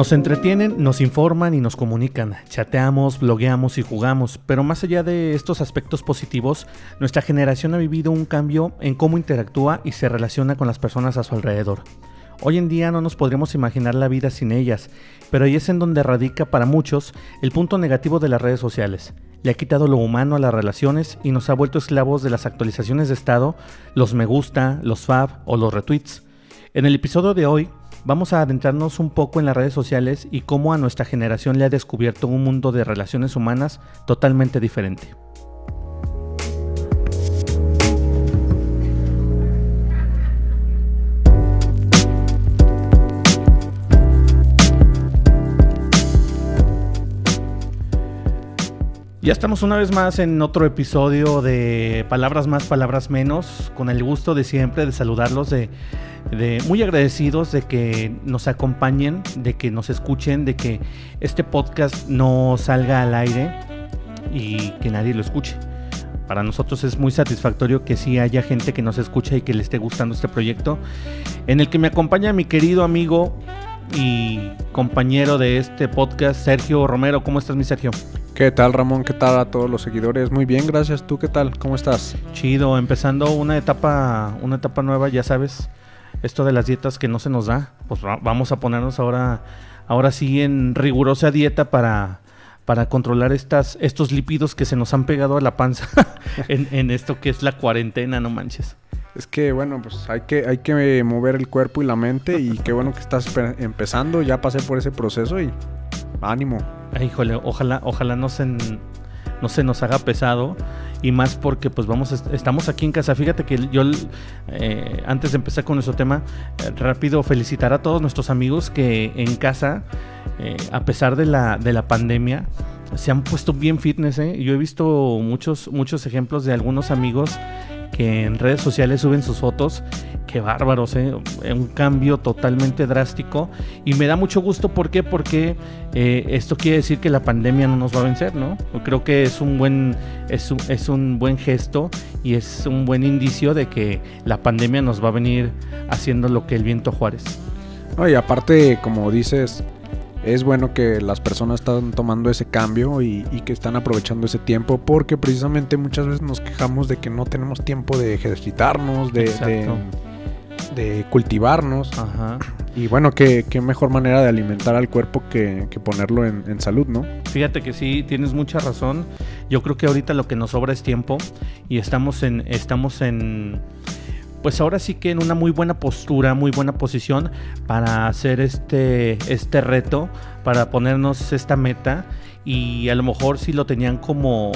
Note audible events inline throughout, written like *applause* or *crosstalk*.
Nos entretienen, nos informan y nos comunican. Chateamos, blogueamos y jugamos, pero más allá de estos aspectos positivos, nuestra generación ha vivido un cambio en cómo interactúa y se relaciona con las personas a su alrededor. Hoy en día no nos podríamos imaginar la vida sin ellas, pero ahí es en donde radica para muchos el punto negativo de las redes sociales. Le ha quitado lo humano a las relaciones y nos ha vuelto esclavos de las actualizaciones de estado, los me gusta, los fab o los retweets. En el episodio de hoy vamos a adentrarnos un poco en las redes sociales y cómo a nuestra generación le ha descubierto un mundo de relaciones humanas totalmente diferente. Ya estamos una vez más en otro episodio de Palabras más, Palabras menos, con el gusto de siempre de saludarlos, de, muy agradecidos de que nos acompañen, de que nos escuchen, de que este podcast no salga al aire y que nadie lo escuche. Para nosotros es muy satisfactorio que sí haya gente que nos escucha y que le esté gustando este proyecto, en el que me acompaña mi querido amigo y compañero de este podcast, Sergio Romero. ¿Cómo estás, mi Sergio? ¿Qué tal Ramón? ¿Qué tal a todos los seguidores? Muy bien, gracias. ¿Tú qué tal? ¿Cómo estás? Chido, empezando una etapa, una etapa nueva, ya sabes, esto de las dietas que no se nos da, pues vamos a ponernos ahora, ahora sí en rigurosa dieta para, para controlar estas, estos lípidos que se nos han pegado a la panza *laughs* en, en esto que es la cuarentena, no manches. Es que bueno, pues hay que, hay que mover el cuerpo y la mente y qué bueno que estás empezando, ya pasé por ese proceso y ánimo. híjole, ojalá, ojalá no se, no se nos haga pesado y más porque pues vamos estamos aquí en casa. Fíjate que yo eh, antes de empezar con nuestro tema eh, rápido felicitar a todos nuestros amigos que en casa eh, a pesar de la, de la pandemia se han puesto bien fitness yo he visto muchos muchos ejemplos de algunos amigos en redes sociales suben sus fotos. Qué bárbaros, ¿eh? Un cambio totalmente drástico. Y me da mucho gusto, ¿por qué? Porque eh, esto quiere decir que la pandemia no nos va a vencer, ¿no? Creo que es un buen, es un, es un buen gesto y es un buen indicio de que la pandemia nos va a venir haciendo lo que el viento Juárez. Y aparte, como dices, es bueno que las personas están tomando ese cambio y, que están aprovechando ese tiempo porque precisamente muchas veces nos quejamos de que no tenemos tiempo de ejercitarnos, de, de, cultivarnos. Y bueno, qué, mejor manera de alimentar al cuerpo que, ponerlo en, en, salud, ¿no? Fíjate que sí, tienes mucha razón. Yo creo que ahorita lo que nos sobra es tiempo y estamos en... Estamos en pues ahora sí que en una muy buena postura, muy buena posición para hacer este, este reto, para ponernos esta meta y a lo mejor si lo tenían como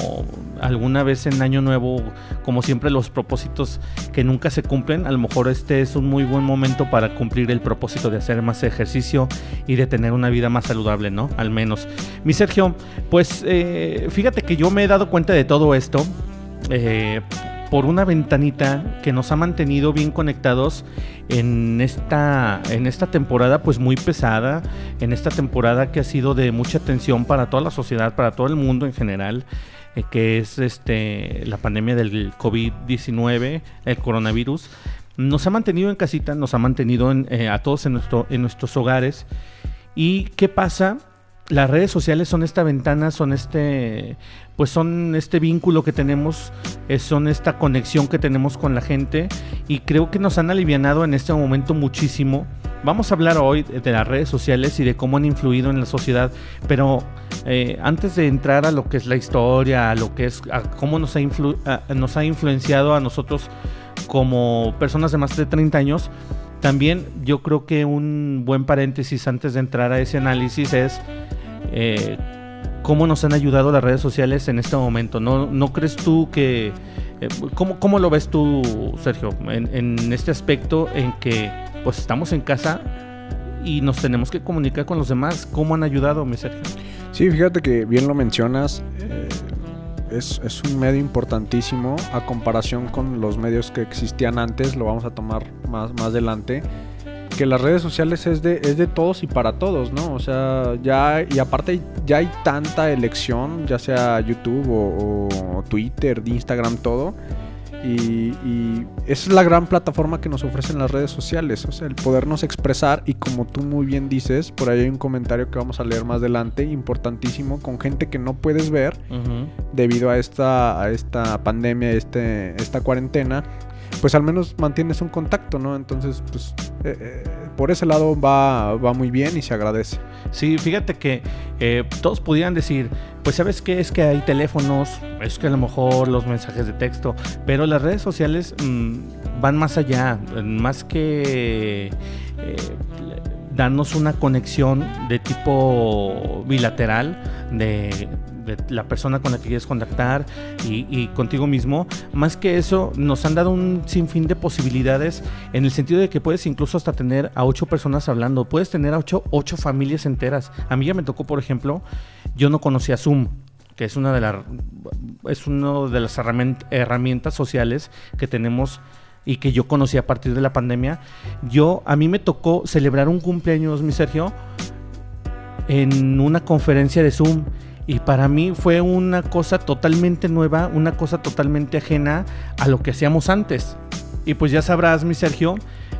alguna vez en año nuevo, como siempre los propósitos que nunca se cumplen, a lo mejor este es un muy buen momento para cumplir el propósito de hacer más ejercicio y de tener una vida más saludable, ¿no? Al menos. Mi Sergio, pues eh, fíjate que yo me he dado cuenta de todo esto. Eh, por una ventanita que nos ha mantenido bien conectados en esta, en esta temporada pues muy pesada, en esta temporada que ha sido de mucha tensión para toda la sociedad, para todo el mundo en general, eh, que es este, la pandemia del COVID-19, el coronavirus. Nos ha mantenido en casita, nos ha mantenido eh, a todos en, nuestro, en nuestros hogares. ¿Y qué pasa? Las redes sociales son esta ventana, son este, pues son este vínculo que tenemos, eh, son esta conexión que tenemos con la gente y creo que nos han alivianado en este momento muchísimo. Vamos a hablar hoy de las redes sociales y de cómo han influido en la sociedad, pero eh, antes de entrar a lo que es la historia, a lo que es, a cómo nos ha, nos ha influenciado a nosotros como personas de más de 30 años, también yo creo que un buen paréntesis antes de entrar a ese análisis es eh, cómo nos han ayudado las redes sociales en este momento. ¿No, no crees tú que... Eh, ¿cómo, lo ves tú, Sergio, en, este aspecto en que pues estamos en casa y nos tenemos que comunicar con los demás? ¿Cómo han ayudado, mi Sergio? Sí, fíjate que bien lo mencionas. Eh, es, es, un medio importantísimo a comparación con los medios que existían antes, lo vamos a tomar más, más adelante, que las redes sociales es de, es de todos y para todos, ¿no? O sea, ya, y aparte ya hay tanta elección, ya sea YouTube o, Twitter, Instagram, todo, Y, y esa es la gran plataforma que nos ofrecen las redes sociales, o sea, el podernos expresar y como tú muy bien dices, por ahí hay un comentario que vamos a leer más adelante, importantísimo, con gente que no puedes ver debido a esta, a esta pandemia, este, esta cuarentena, pues al menos mantienes un contacto, ¿no? Entonces, pues eh, eh, por ese lado va, va muy bien y se agradece. Sí, fíjate que eh, todos pudieran decir, pues sabes qué es que hay teléfonos, es que a lo mejor los mensajes de texto, pero las redes sociales mm, van más allá, más que eh, darnos una conexión de tipo bilateral de, de la persona con la que quieres contactar y, contigo mismo. Más que eso, nos han dado un sinfín de posibilidades en el sentido de que puedes incluso hasta tener a ocho personas hablando, puedes tener a ocho, ocho familias enteras. A mí ya me tocó, por ejemplo, yo no conocía Zoom que es una de las es una de las herramien- herramientas sociales que tenemos y que yo conocí a partir de la pandemia. Yo a mí me tocó celebrar un cumpleaños, mi Sergio, en una conferencia de Zoom y para mí fue una cosa totalmente nueva, una cosa totalmente ajena a lo que hacíamos antes. Y pues ya sabrás, mi Sergio,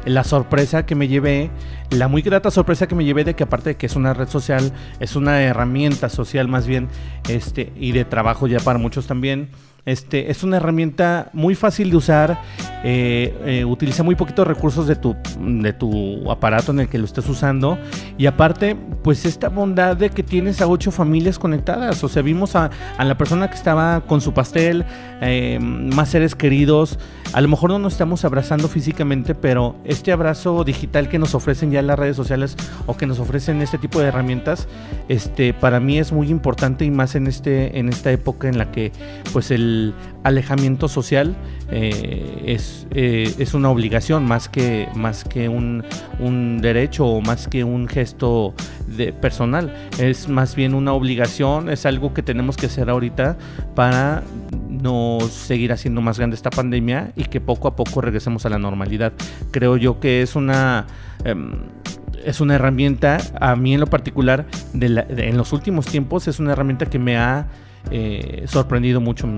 la sorpresa que me llevé, la muy grata sorpresa que me llevé de que aparte de que es una red social, es una herramienta social más bien, este, y de trabajo ya para muchos también. Este, es una herramienta muy fácil de usar, eh, eh, utiliza muy poquitos recursos de tu, de tu aparato en el que lo estés usando y aparte, pues esta bondad de que tienes a ocho familias conectadas, o sea, vimos a, a la persona que estaba con su pastel, eh, más seres queridos, a lo mejor no nos estamos abrazando físicamente, pero este abrazo digital que nos ofrecen ya las redes sociales o que nos ofrecen este tipo de herramientas, este, para mí es muy importante y más en, este, en esta época en la que pues el alejamiento social eh, es, eh, es una obligación más que, más que un, un derecho o más que un gesto de, personal. Es más bien una obligación, es algo que tenemos que hacer ahorita para no seguir haciendo más grande esta pandemia y que poco a poco regresemos a la normalidad. Creo yo que es una... em, es una herramienta, a mí en lo particular, de la- de- en los últimos tiempos, es una herramienta que me ha eh, sorprendido mucho.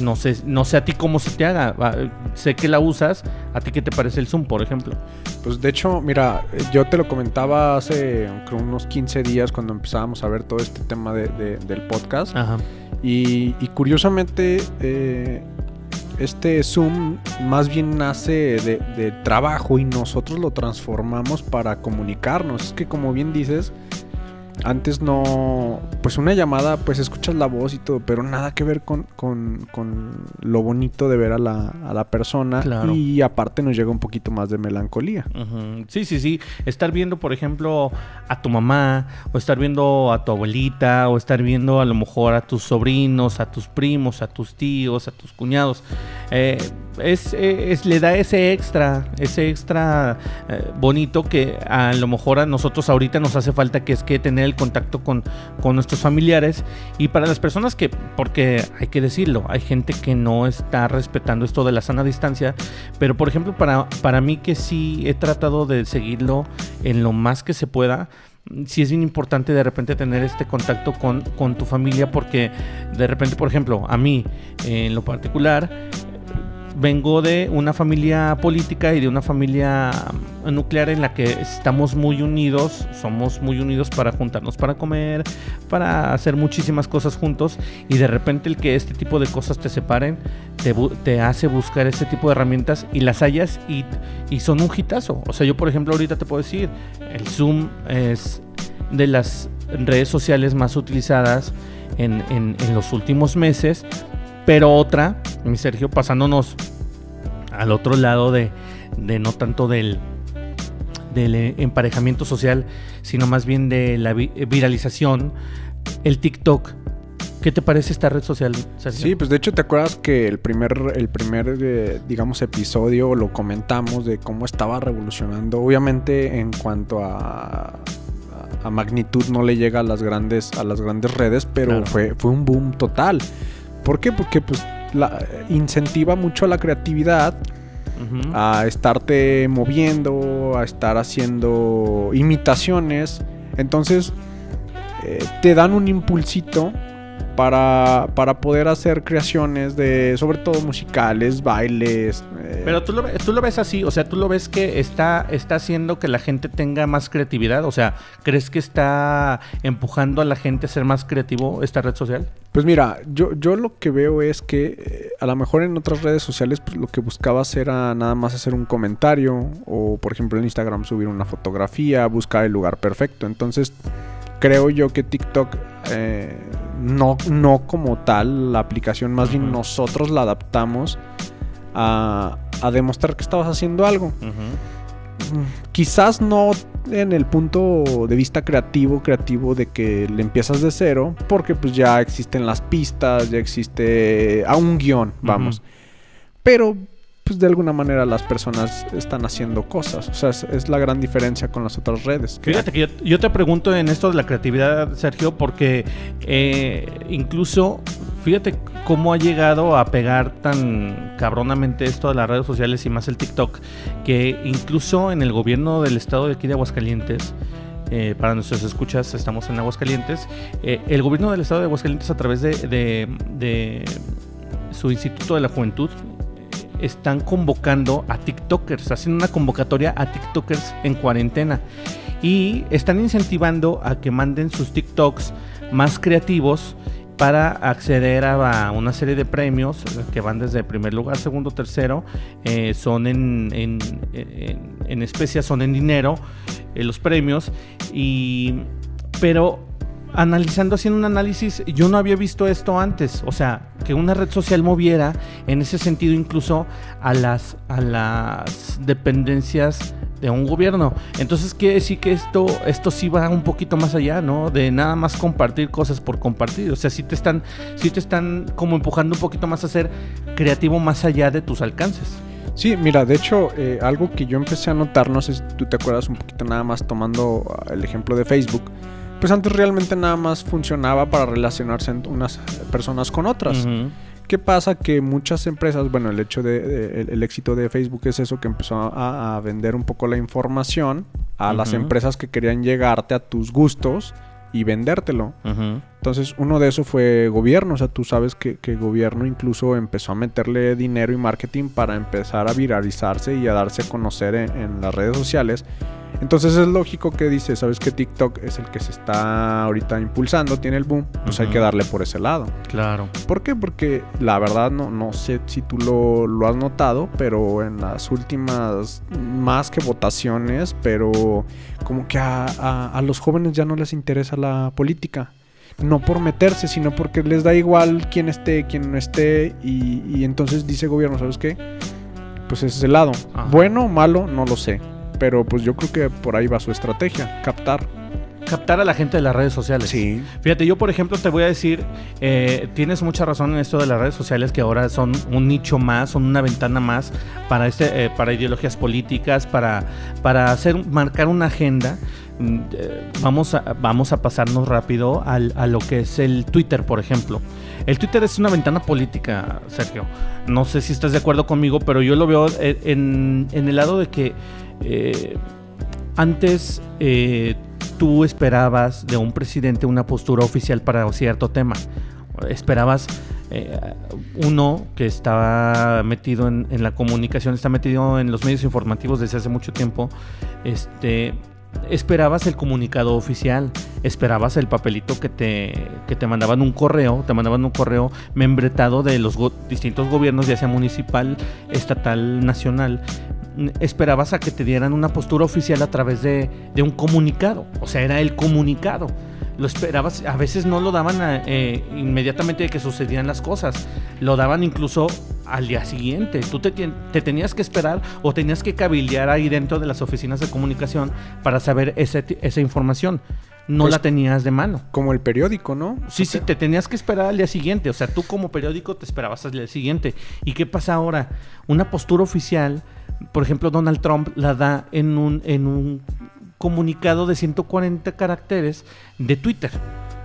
No sé, no sé a ti cómo se te haga. Ah, Sé que la usas. ¿A ti qué te parece el Zoom, por ejemplo? Pues de hecho, mira, yo te lo comentaba hace unos 15 días cuando empezábamos a ver todo este tema de- de- del podcast. Ajá. Y, curiosamente, eh, este Zoom más bien nace de, de trabajo y nosotros lo transformamos para comunicarnos. Es que como bien dices, antes no, pues una llamada, pues escuchas la voz y todo, pero nada que ver con, con- con lo bonito de ver a la, a la persona. Claro. Y aparte nos llega un poquito más de melancolía. Sí, sí, sí. Estar viendo, por ejemplo, a tu mamá, o estar viendo a tu abuelita, o estar viendo a lo mejor a tus sobrinos, a tus primos, a tus tíos, a tus cuñados. eh, es, eh, es- le da ese extra, ese extra eh, bonito que a lo mejor a nosotros ahorita nos hace falta, que es que tener el contacto con, con nuestros familiares. Y para las personas que, porque hay que decirlo, hay gente que no está respetando esto de la sana distancia, pero por ejemplo, para, para mí que sí he tratado de seguirlo en lo más que se pueda, sí es bien importante de repente tener este contacto con, con tu familia porque de repente, por ejemplo, a mí en lo particular, vengo de una familia política y de una familia mm, nuclear en la que estamos muy unidos, somos muy unidos para juntarnos para comer, para hacer muchísimas cosas juntos y de repente el que este tipo de cosas te separen te, te hace buscar ese tipo de herramientas y las hallas y, y son un hitazo. O sea, yo por ejemplo ahorita te puedo decir, el Zoom es de las redes sociales más utilizadas en, en- en los últimos meses, pero otra, mi Sergio, pasándonos al otro lado de, de no tanto del, del eh, emparejamiento social, sino más bien de la vi- viralización, el TikTok. ¿Qué te parece esta red social, Sergio? Sí, pues de hecho te acuerdas que el primer, el primer eh, digamos, episodio lo comentamos de cómo estaba revolucionando. Obviamente en cuanto a, a magnitud no le llega a las grandes, a las grandes redes, pero Claro. fue, fue un boom total. ¿Por qué? Porque pues la, incentiva mucho a la creatividad, a estarte moviendo, a estar haciendo imitaciones. Entonces, eh, te dan un impulsito para, para poder hacer creaciones de, sobre todo musicales, bailes. eh. Pero tú lo, tú lo ves así, o sea, tú lo ves que está, está haciendo que la gente tenga más creatividad, o sea, ¿crees que está empujando a la gente a ser más creativo esta red social? Pues mira, yo, yo lo que veo es que eh, a lo mejor en otras redes sociales pues, lo que buscabas era nada más hacer un comentario o por ejemplo en Instagram subir una fotografía, buscar el lugar perfecto. Entonces creo yo que TikTok eh, no, no como tal la aplicación, más bien nosotros la adaptamos a, a demostrar que estabas haciendo algo. Uh -huh. Quizás no en el punto de vista creativo, creativo de que le empiezas de cero, porque pues ya existen las pistas, ya existe a un guion, vamos. Uh -huh. Pero pues de alguna manera las personas están haciendo cosas. O sea, es, es la gran diferencia con las otras redes. Fíjate que yo, yo, te pregunto en esto de la creatividad, Sergio, porque eh, incluso, fíjate cómo ha llegado a pegar tan cabronamente esto de las redes sociales y más el TikTok, que incluso en el gobierno del estado de aquí de Aguascalientes, eh, para nuestros escuchas, estamos en Aguascalientes. Eh, el gobierno del estado de Aguascalientes, a través de, su Instituto de la Juventud, están convocando a TikTokers, haciendo una convocatoria a TikTokers en cuarentena. Y están incentivando a que manden sus TikToks más creativos para acceder a una serie de premios que van desde primer lugar, segundo, tercero. Eh, son en, en, en, son en dinero eh, los premios. Y, pero analizando, haciendo un análisis, yo no había visto esto antes. O sea, que una red social moviera en ese sentido incluso a las, a las dependencias de un gobierno. Entonces quiere decir que esto, esto sí va un poquito más allá, ¿no? De nada más compartir cosas por compartir. O sea, sí te están, sí te están como empujando un poquito más a ser creativo más allá de tus alcances. Sí, mira, de hecho, eh, algo que yo empecé a notar, no sé si tú te acuerdas un poquito nada más tomando el ejemplo de Facebook pues antes realmente nada más funcionaba para relacionarse unas personas con otras. Uh -huh. ¿Qué pasa? Que muchas empresas, bueno, el hecho de, de el, el, éxito de Facebook es eso que empezó a, a vender un poco la información a uh -huh. las empresas que querían llegarte a tus gustos y vendértelo. Uh -huh. Entonces, uno de eso fue gobierno. O sea, tú sabes que, gobierno incluso empezó a meterle dinero y marketing para empezar a viralizarse y a darse a conocer en, en las redes sociales. Entonces es lógico que dice, sabes que TikTok es el que se está ahorita impulsando, tiene el boom, pues uh -huh. hay que darle por ese lado. Claro. ¿Por qué? Porque la verdad no, no sé si tú lo, lo has notado, pero en las últimas, más que votaciones, pero como que a, a, a los jóvenes ya no les interesa la política no por meterse, sino porque les da igual quién esté, quién no esté, y, y entonces dice gobierno, ¿sabes qué? Pues ese es el lado. Ajá. Bueno o malo, no lo sé. Pero pues yo creo que por ahí va su estrategia, captar. Captar a la gente de las redes sociales. Sí. Fíjate, yo por ejemplo te voy a decir, eh, tienes mucha razón en esto de las redes sociales que ahora son un nicho más, son una ventana más para, este, eh, para ideologías políticas, para, para hacer, marcar una agenda vamos a, vamos a pasarnos rápido al, a lo que es el Twitter, por ejemplo. El Twitter es una ventana política, Sergio. No sé si estás de acuerdo conmigo, pero yo lo veo en, en el lado de que eh, antes eh, tú esperabas de un presidente una postura oficial para cierto tema. Esperabas eh, uno que estaba metido en, la comunicación, está metido en los medios informativos desde hace mucho tiempo, este, esperabas el comunicado oficial, esperabas el papelito que te, que te mandaban un correo, te mandaban un correo membretado de los distintos gobiernos, ya sea municipal, estatal, nacional. Esperabas a que te dieran una postura oficial a través de, de un comunicado, o sea, era el comunicado lo esperabas, a veces no lo daban eh, inmediatamente de que sucedían las cosas, lo daban incluso al día siguiente. Tú te, te, tenías que esperar o tenías que cabildear ahí dentro de las oficinas de comunicación para saber ese, esa información. No pues, la tenías de mano. Como el periódico, ¿no? Sí, sí, te tenías que esperar al día siguiente. O sea, tú como periódico te esperabas al día siguiente. ¿Y qué pasa ahora? Una postura oficial, por ejemplo, Donald Trump la da en un, en un comunicado de 140 caracteres de Twitter.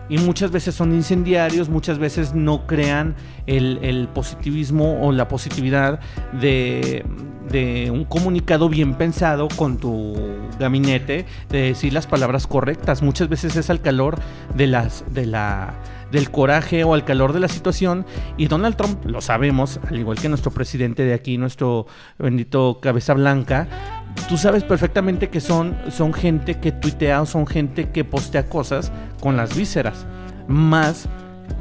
Y muchas veces son incendiarios, muchas veces no crean el, positivismo o la positividad de, de un comunicado bien pensado con tu gabinete, de decir las palabras correctas. Muchas veces es al calor de las, de la, del coraje o al calor de la situación. Y Donald Trump, lo sabemos, al igual que nuestro presidente de aquí, nuestro bendito cabeza blanca, tú sabes perfectamente que son, son gente que tuitea o son gente que postea cosas con las vísceras. Más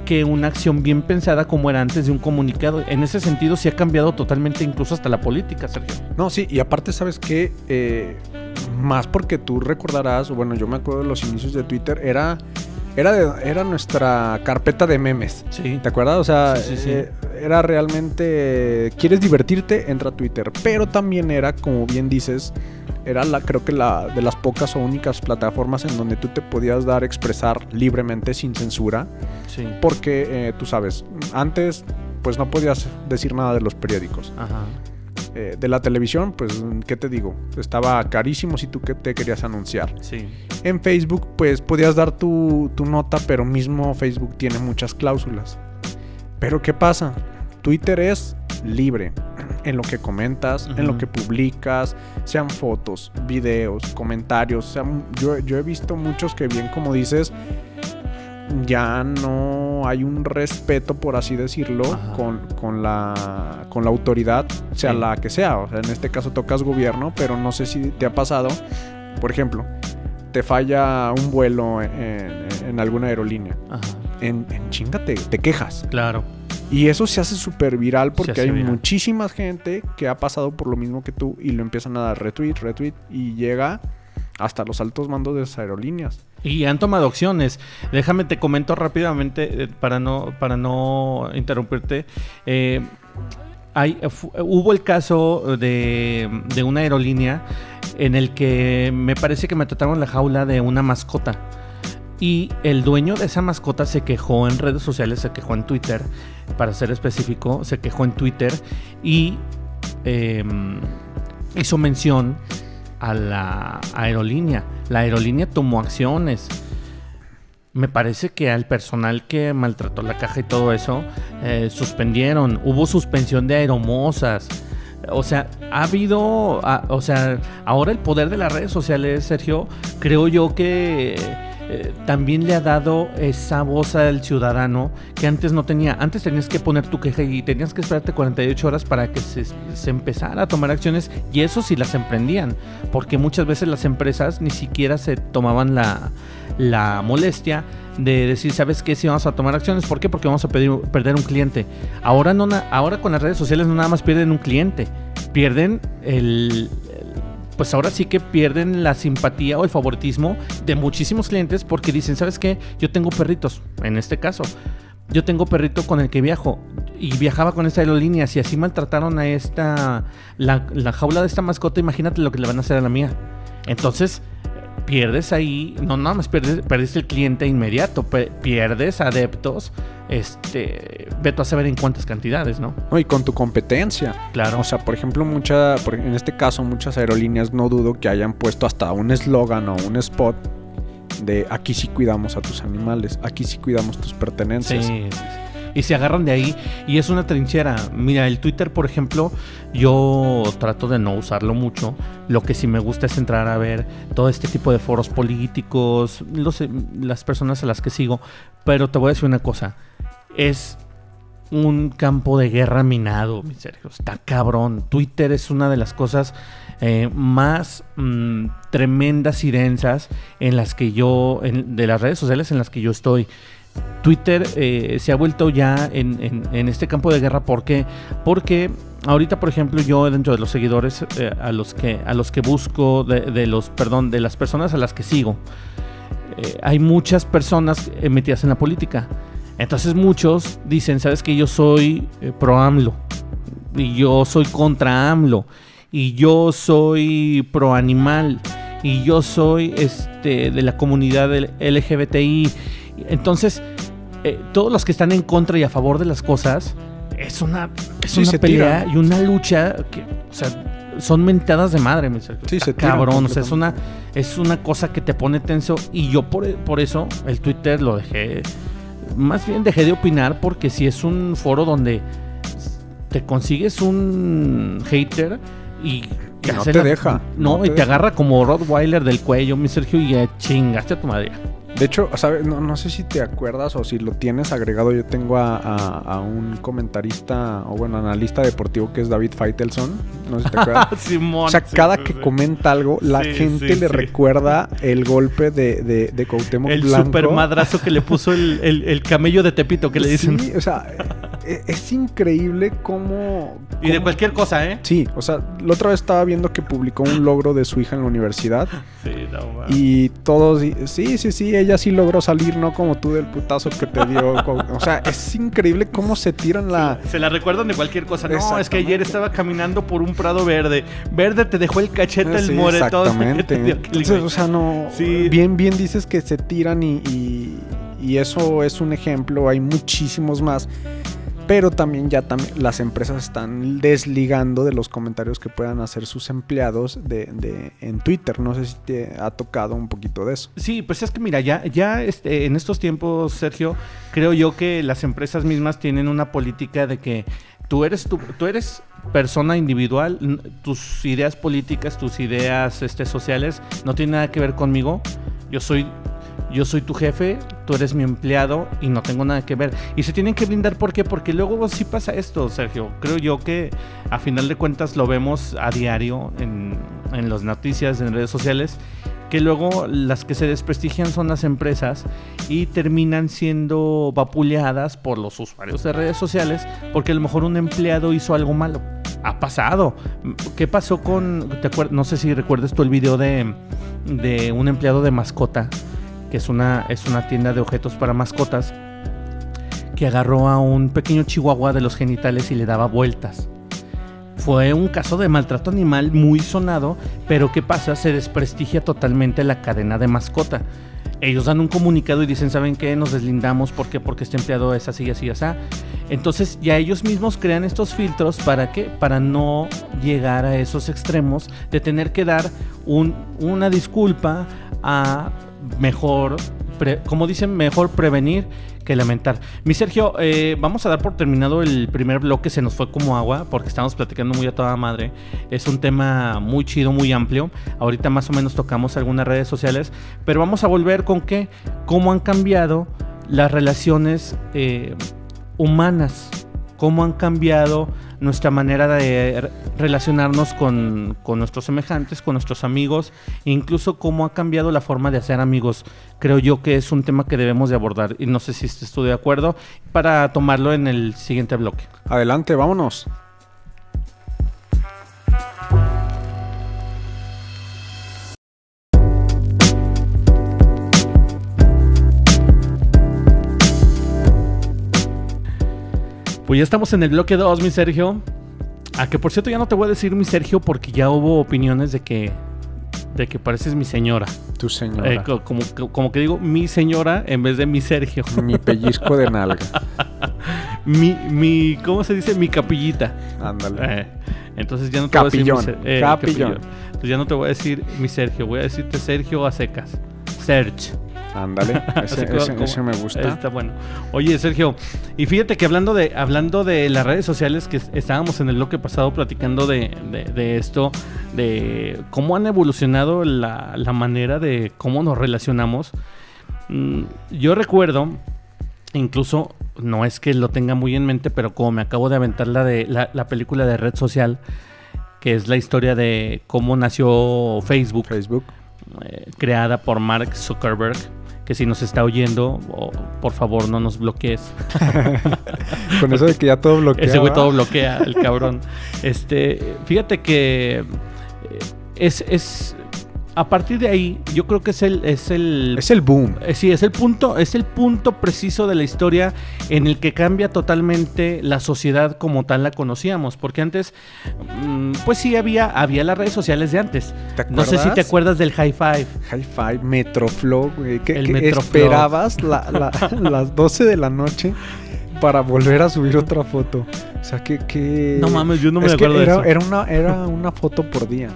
que una acción bien pensada como era antes de un comunicado. En ese sentido sí ha cambiado totalmente incluso hasta la política, Sergio. No, sí, y aparte sabes que eh, más porque tú recordarás, bueno, yo me acuerdo de los inicios de Twitter, era... Era, de, era nuestra carpeta de memes. Sí. ¿Te acuerdas? O sea, eh, era realmente. ¿Quieres divertirte? Entra a Twitter. Pero también era, como bien dices, era la, creo que la de las pocas o únicas plataformas en donde tú te podías dar expresar libremente sin censura. Sí. Porque eh, tú sabes, antes pues no podías decir nada de los periódicos. Ajá. Eh, de la televisión, pues, ¿qué te digo? Estaba carísimo si tú que te querías anunciar. Sí. En Facebook, pues podías dar tu, tu nota, pero mismo Facebook tiene muchas cláusulas. Pero ¿qué pasa? Twitter es libre en lo que comentas, en lo que publicas, sean fotos, videos, comentarios. sean- yo, yo he visto muchos que bien como dices, ya no hay un respeto, por así decirlo, con, con la, con la autoridad, sea Sí. la que sea. O sea, en este caso tocas gobierno, pero no sé si te ha pasado, por ejemplo, te falla un vuelo en, en- en alguna aerolínea. Ajá. En, en chinga te, te quejas. Claro. Y eso se hace súper viral porque hay viral. muchísima gente que ha pasado por lo mismo que tú y lo empiezan a dar retweet, retweet y llega hasta los altos mandos de esas aerolíneas. Y han tomado acciones. Déjame te comento rápidamente eh, para no para no interrumpirte. Eh, hay, hubo el caso de, de una aerolínea en el que me parece que me trataron la jaula de una mascota. Y el dueño de esa mascota se quejó en redes sociales, se quejó en Twitter, para ser específico, se quejó en Twitter y eh, hizo mención a la aerolínea. La aerolínea tomó acciones. Me parece que al personal que maltrató la caja y todo eso, eh, suspendieron. Hubo suspensión de aeromosas. O sea, ha habido, ah, o sea, ahora el poder de las redes sociales, Sergio, creo yo que eh, también le ha dado esa voz al ciudadano que antes no tenía. Antes tenías que poner tu queja y tenías que esperarte 48 horas para que se, empezara a tomar acciones y eso sí las emprendían, porque muchas veces las empresas ni siquiera se tomaban la, la molestia de decir, ¿sabes qué? Si vamos a tomar acciones, ¿por qué? Porque vamos a perder un cliente. Ahora, no, ahora con las redes sociales no nada más pierden un cliente, pierden el, pues ahora sí que pierden la simpatía o el favoritismo de muchísimos clientes porque dicen, ¿sabes qué? Yo tengo perritos, en este caso. Yo tengo perrito con el que viajo y viajaba con esta aerolínea. Si así maltrataron a esta, la, la jaula de esta mascota, imagínate lo que le van a hacer a la mía. Entonces, pierdes ahí, no nada más pierdes, perdiste el cliente inmediato, pierdes adeptos, este, veto a saber en cuántas cantidades, ¿no? No, y con tu competencia. Claro. O sea, por ejemplo, mucha, por- en este caso, muchas aerolíneas no dudo que hayan puesto hasta un eslogan o un spot de aquí sí cuidamos a tus animales, aquí sí cuidamos tus Sí, pertenencias. sí, sí. Y se agarran de ahí y es una trinchera. Mira, el Twitter, por ejemplo, yo trato de no usarlo mucho. Lo que sí me gusta es entrar a ver todo este tipo de foros políticos, las personas a las que sigo. Pero te voy a decir una cosa. Es un campo de guerra minado, mi Sergio. Está cabrón. Twitter es una de las cosas eh, más mm, tremendas y densas en las que yo, de las redes sociales en las que yo estoy. Twitter eh, se ha vuelto ya en, este campo de guerra. ¿Por qué? Porque ahorita, por ejemplo, yo dentro de los seguidores eh, a los que a los que busco, de, los, perdón, de las personas a las que sigo, eh, hay muchas personas metidas en la política. Entonces muchos dicen, sabes que yo soy pro AMLO y yo soy contra AMLO y yo soy pro animal y yo soy este de la comunidad LGBTI. Entonces, eh, todos los que están en contra y a favor de las cosas es una es Sí, una pelea tiran. y una lucha que, o sea, son mentadas de madre, mi Sergio. Sí, se cabrón, o sea, es una es una cosa que te pone tenso y yo por, por eso el Twitter lo dejé más bien dejé de opinar porque si es un foro donde te consigues un hater y Que no te deja, No, no y te te deja. agarra como Rottweiler del cuello, mi Sergio, y ya chingaste a tu madre. De hecho, ¿sabes? No, no sé si te acuerdas o si lo tienes agregado. Yo tengo a, a- a un comentarista o bueno, analista deportivo que es David Feitelson. No sé si te *laughs* acuerdas. Simón. O sea, cada sí, que sí. comenta algo, la Sí, gente le recuerda el golpe de, de, de Cuauhtémoc El Blanco. super madrazo que le puso el, el- el camello de Tepito, que le dicen. Sí, o sea, *laughs* es increíble cómo... Y de cualquier cosa, ¿eh? Sí, o sea, la otra vez estaba viendo que publicó un logro de su hija en la universidad *laughs* Sí, no, mames. y todos, sí, sí, sí, ella sí logró salir, no como tú del putazo que te dio. *laughs* O sea, es increíble cómo se tiran la... Se la recuerdan de cualquier cosa. No, es que ayer estaba caminando por un prado verde. Verde te dejó el cachete, el Sí, moretón. Exactamente. dio Entonces, o sea, no. Sí. Bien, bien dices que se tiran y, y, y eso es un ejemplo. Hay muchísimos más. Pero también ya también las empresas están desligando de los comentarios que puedan hacer sus empleados de, de- en Twitter. No sé si te ha tocado un poquito de eso. Sí, pues es que mira, ya, ya este, en estos tiempos, Sergio, creo yo que las empresas mismas tienen una política de que tú eres, tú, tú eres persona individual, tus ideas políticas, tus ideas este, sociales no tienen nada que ver conmigo. Yo soy, yo soy tu jefe, tú eres mi empleado y no tengo nada que ver. Y se tienen que brindar, ¿por qué? Porque luego sí pasa esto, Sergio. Creo yo que a final de cuentas lo vemos a diario en, en las noticias, en redes sociales que luego las que se desprestigian son las empresas y terminan siendo vapuleadas por los usuarios de redes sociales porque a lo mejor un empleado hizo algo malo. Ha pasado. ¿Qué pasó con... no sé si recuerdas tú el video de, de un empleado de mascota, que es una, es una tienda de objetos para mascotas, que agarró a un pequeño chihuahua de los genitales y le daba vueltas. Fue un caso de maltrato animal muy sonado, pero ¿qué pasa? Se desprestigia totalmente la cadena de mascota. Ellos dan un comunicado y dicen, ¿saben qué? Nos deslindamos. ¿Por qué? Porque este empleado es así, así, así. Entonces ya ellos mismos crean estos filtros para qué? Para no llegar a esos extremos de tener que dar un- una disculpa a mejor, pre- como dicen, mejor prevenir que lamentar. Mi Sergio, eh, vamos a dar por terminado el primer bloque, se nos fue como agua, porque estamos platicando muy a toda madre. Es un tema muy chido, muy amplio. Ahorita más o menos tocamos algunas redes sociales, pero vamos a volver con qué, cómo han cambiado las relaciones eh, humanas, cómo han cambiado nuestra manera de re- relacionarnos con, con nuestros semejantes, con nuestros amigos, e incluso cómo ha cambiado la forma de hacer amigos. Creo yo que es un tema que debemos de abordar y no sé si estés tú de acuerdo para tomarlo en el siguiente bloque. Adelante, vámonos. Pues ya estamos en el bloque 2, mi Sergio. A que por cierto ya no te voy a decir mi Sergio porque ya hubo opiniones de que de que pareces mi señora. Tu señora. Eh, co- como, como que digo mi señora en vez de mi Sergio. Mi pellizco de nalga. *laughs* mi, mi, ¿cómo se dice? Mi capillita. Ándale. Eh, entonces ya no te voy a Capillón, decir mi eh, capillón. Entonces ya no te voy a decir mi Sergio, voy a decirte Sergio a secas. Serge. Ándale. *laughs* Ese, me gusta. Está bueno. Oye, Sergio, y fíjate que hablando de, hablando de las redes sociales, que es- estábamos en el bloque pasado platicando de, de- de esto, de cómo han evolucionado la, la manera de cómo nos relacionamos. Mm, Yo recuerdo, incluso, no es que lo tenga muy en mente, pero como me acabo de aventar la, de, la, la película de red social, que es la historia de cómo nació Facebook Facebook. eh, creada por Mark Zuckerberg. Que si nos está oyendo, o, por favor no nos bloquees. *laughs* Con eso de que ya todo bloqueado. Ese güey todo bloquea, el cabrón. Este, fíjate que eh, es, es a partir de ahí, yo creo que es el, es el, Es el boom. eh, sí, es el punto, es el punto preciso de la historia en el que cambia totalmente la sociedad como tal la conocíamos. Porque antes, mm, pues sí había, había las redes sociales de antes. ¿Te No sé si te acuerdas? del high five. High Five, Metroflow, güey. Que, El que Metroflow. esperabas la- la- *laughs* las 12 de la noche para volver a subir otra foto. O sea, que... que... No mames, yo no me es que acuerdo de eso. era una, era una foto por día.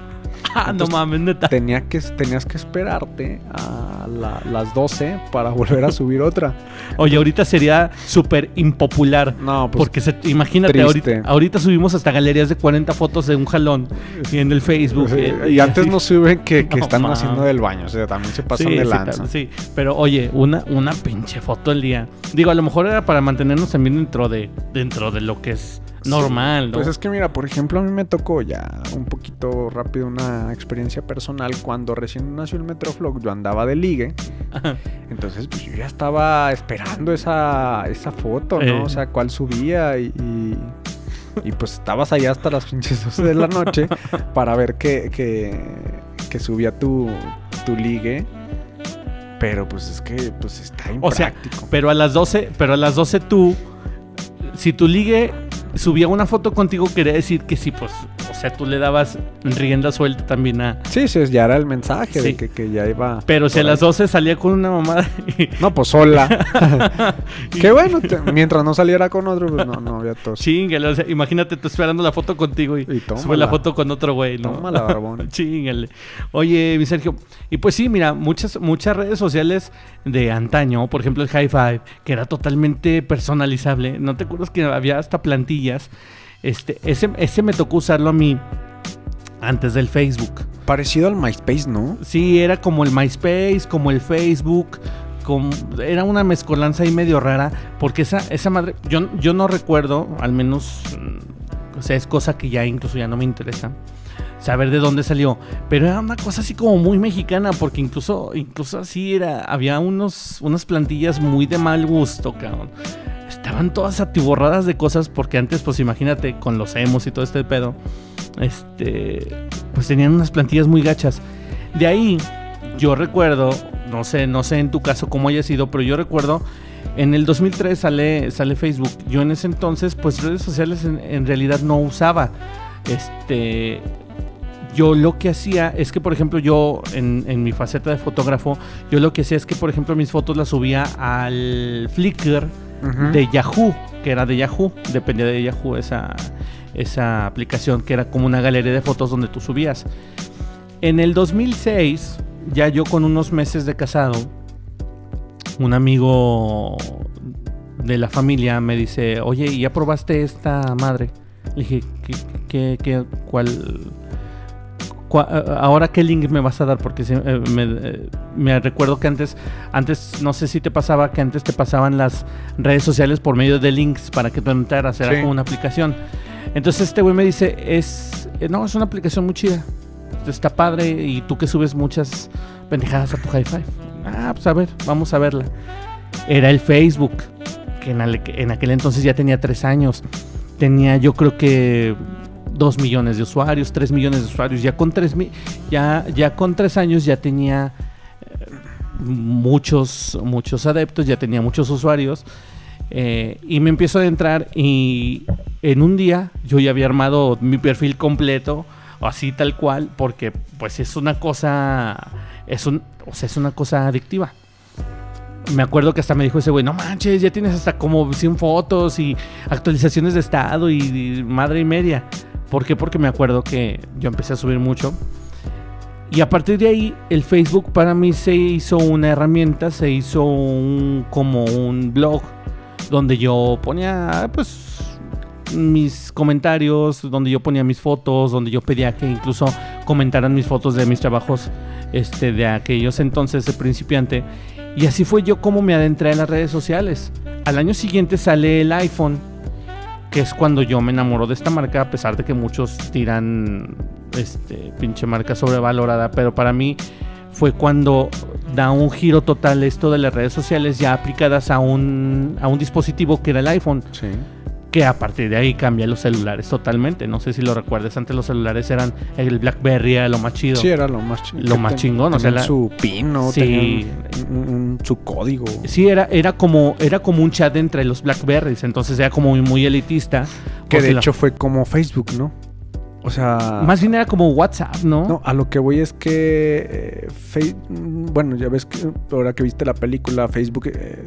*laughs* Ah, no mames, neta. Tenía que, tenías que esperarte a la- las 12 para volver a subir otra. Oye, ahorita sería súper impopular. No, pues Porque se- imagínate, ahorita, ahorita subimos hasta galerías de 40 fotos de un jalón y en el Facebook. Sí, eh, y antes no suben que, que *laughs* No, están mames. haciendo del baño, o sea, también se pasan Sí, de sí, lanza. tal- sí, pero oye, una, una pinche foto al día. Digo, a lo mejor era para mantenernos también dentro de, dentro de lo que es normal, ¿no? Pues es que mira, por ejemplo, a mí me tocó ya un poquito rápido una experiencia personal cuando recién nació el Metroflog, yo andaba de ligue, entonces pues yo ya estaba esperando esa, esa foto, Eh. ¿no? O sea, cuál subía y, y, y, pues estabas allá hasta las *laughs* pinches 12 de la noche para ver que, que, que subía tu, tu ligue. Pero pues es que pues está O sea, impráctico. Pero a las 12, pero a las 12 tú, si tu ligue subía una foto contigo, quería decir que sí, pues, o sea, tú le dabas rienda suelta también a... Sí, sí, ya era el mensaje Sí. de que, que ya iba. Pero si a las ahí. 12 salía con una mamada *laughs* y... No, pues sola. *laughs* Qué bueno, te- mientras no saliera con otro, pues no, no había tos. Chíngale, o sea, imagínate tú esperando la foto contigo y, sube la foto con otro güey, ¿no? Tómala, barbón. *laughs* Chíngale. Oye, mi Sergio, y pues sí, mira, muchas, muchas redes sociales de antaño, por ejemplo el High Five, que era totalmente personalizable. ¿No te acuerdas que había hasta plantillas? Este, ese, ese me tocó usarlo a mí antes del Facebook. Parecido al MySpace, ¿no? Sí, era como el MySpace, como el Facebook. era una mezcolanza ahí medio rara. Porque esa, esa madre. Yo, yo no recuerdo, al menos. mm, O sea, es cosa que ya incluso ya no me interesa. Saber de dónde salió. Pero era una cosa así como muy mexicana. Porque incluso, incluso así era. Había unos, unas plantillas muy de mal gusto, cabrón. Estaban todas atiborradas de cosas. Porque antes, pues imagínate, con los emos y todo este pedo. Este. Pues tenían unas plantillas muy gachas. De ahí, yo recuerdo, no sé, no sé en tu caso cómo haya sido, pero yo recuerdo, en el 2003 sale, sale Facebook. Yo en ese entonces, pues redes sociales en, realidad no usaba. Este, yo lo que hacía es que, por ejemplo, yo en mi faceta de fotógrafo, yo lo que hacía es que, por ejemplo, mis fotos las subía al Flickr De Yahoo, que era de Yahoo, dependía de Yahoo esa, esa aplicación que era como una galería de fotos donde tú subías. En el 2006, ya yo con unos meses de casado, un amigo de la familia me dice, oye, ¿y ya probaste esta madre? Le dije, ¿qué, qué, qué- cuál, ahora qué link me vas a dar? Porque se- eh, me, eh, me recuerdo que antes, antes, no sé si te pasaba, que antes te pasaban las redes sociales por medio de links para que tú entraras, era Sí. como una aplicación. Entonces este güey me dice, es, eh, no, es una aplicación muy chida. Está padre y tú que subes muchas pendejadas a tu high five. Ah, pues a ver, vamos a verla. Era el Facebook, que en aquel entonces ya tenía tres años. Tenía yo creo que dos millones de usuarios, tres millones de usuarios. Ya con tres, mi- ya, ya con tres años ya tenía eh, muchos, muchos adeptos, ya tenía muchos usuarios. Eh, y me empiezo a adentrar y en un día yo ya había armado mi perfil completo, así tal cual, porque pues es una cosa, es un, o sea, es una cosa adictiva. Me acuerdo que hasta me dijo ese güey, no manches, ya tienes hasta como 100 fotos y actualizaciones de estado y madre y media. ¿Por qué? Porque me acuerdo que yo empecé a subir mucho. Y a partir de ahí, el Facebook para mí se hizo una herramienta, se hizo un, como un blog donde yo ponía, pues, mis comentarios, donde yo ponía mis fotos, donde yo pedía que incluso comentaran mis fotos de mis trabajos este, de aquellos entonces de principiante. Y así fue yo como me adentré en las redes sociales. Al año siguiente sale el iPhone, que es cuando yo me enamoro de esta marca, a pesar de que muchos tiran este pinche marca sobrevalorada, pero para mí fue cuando da un giro total esto de las redes sociales ya aplicadas a un, a un dispositivo que era el iPhone, Sí. Que a partir de ahí cambia los celulares totalmente. No sé si lo recuerdes, antes los celulares eran el BlackBerry, era lo más chido. Sí, era lo más chingón. Lo más chingón, o sea, la- su pin, ¿no? Sí. Un- un- su código. Sí, era, era, como, era como un chat entre los Blackberries, entonces era como muy, muy elitista. Que de la- hecho fue como Facebook, ¿no? O sea. Más bien era como WhatsApp, ¿no? No, a lo que voy es que. eh, Fe- bueno, ya ves que ahora que viste la película, Facebook eh,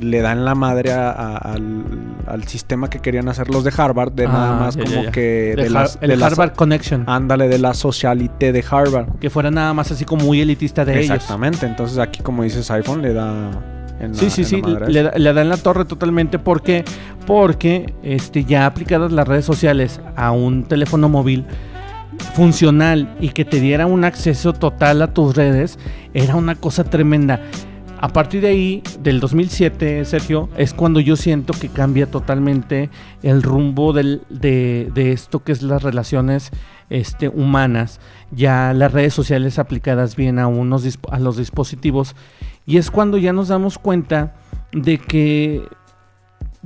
le dan la madre a, a- al- al sistema que querían hacer los de Harvard, de nada Ah, más ya, como ya, ya. que De de, las, el de las- Harvard Connection. ándale, de la socialité de Harvard. que fuera nada más así como muy elitista de ellos. Exactamente, entonces aquí como dices iPhone le da... en la- Sí, sí, en sí, le, eso. da- le dan la torre totalmente porque porque este ya aplicadas las redes sociales a un teléfono móvil funcional y que te diera un acceso total a tus redes era una cosa tremenda. A partir de ahí, del 2007, Sergio, es cuando yo siento que cambia totalmente el rumbo de, esto que es las relaciones este, humanas. Ya las redes sociales aplicadas bien a, unos, a los dispositivos. Y es cuando ya nos damos cuenta de que,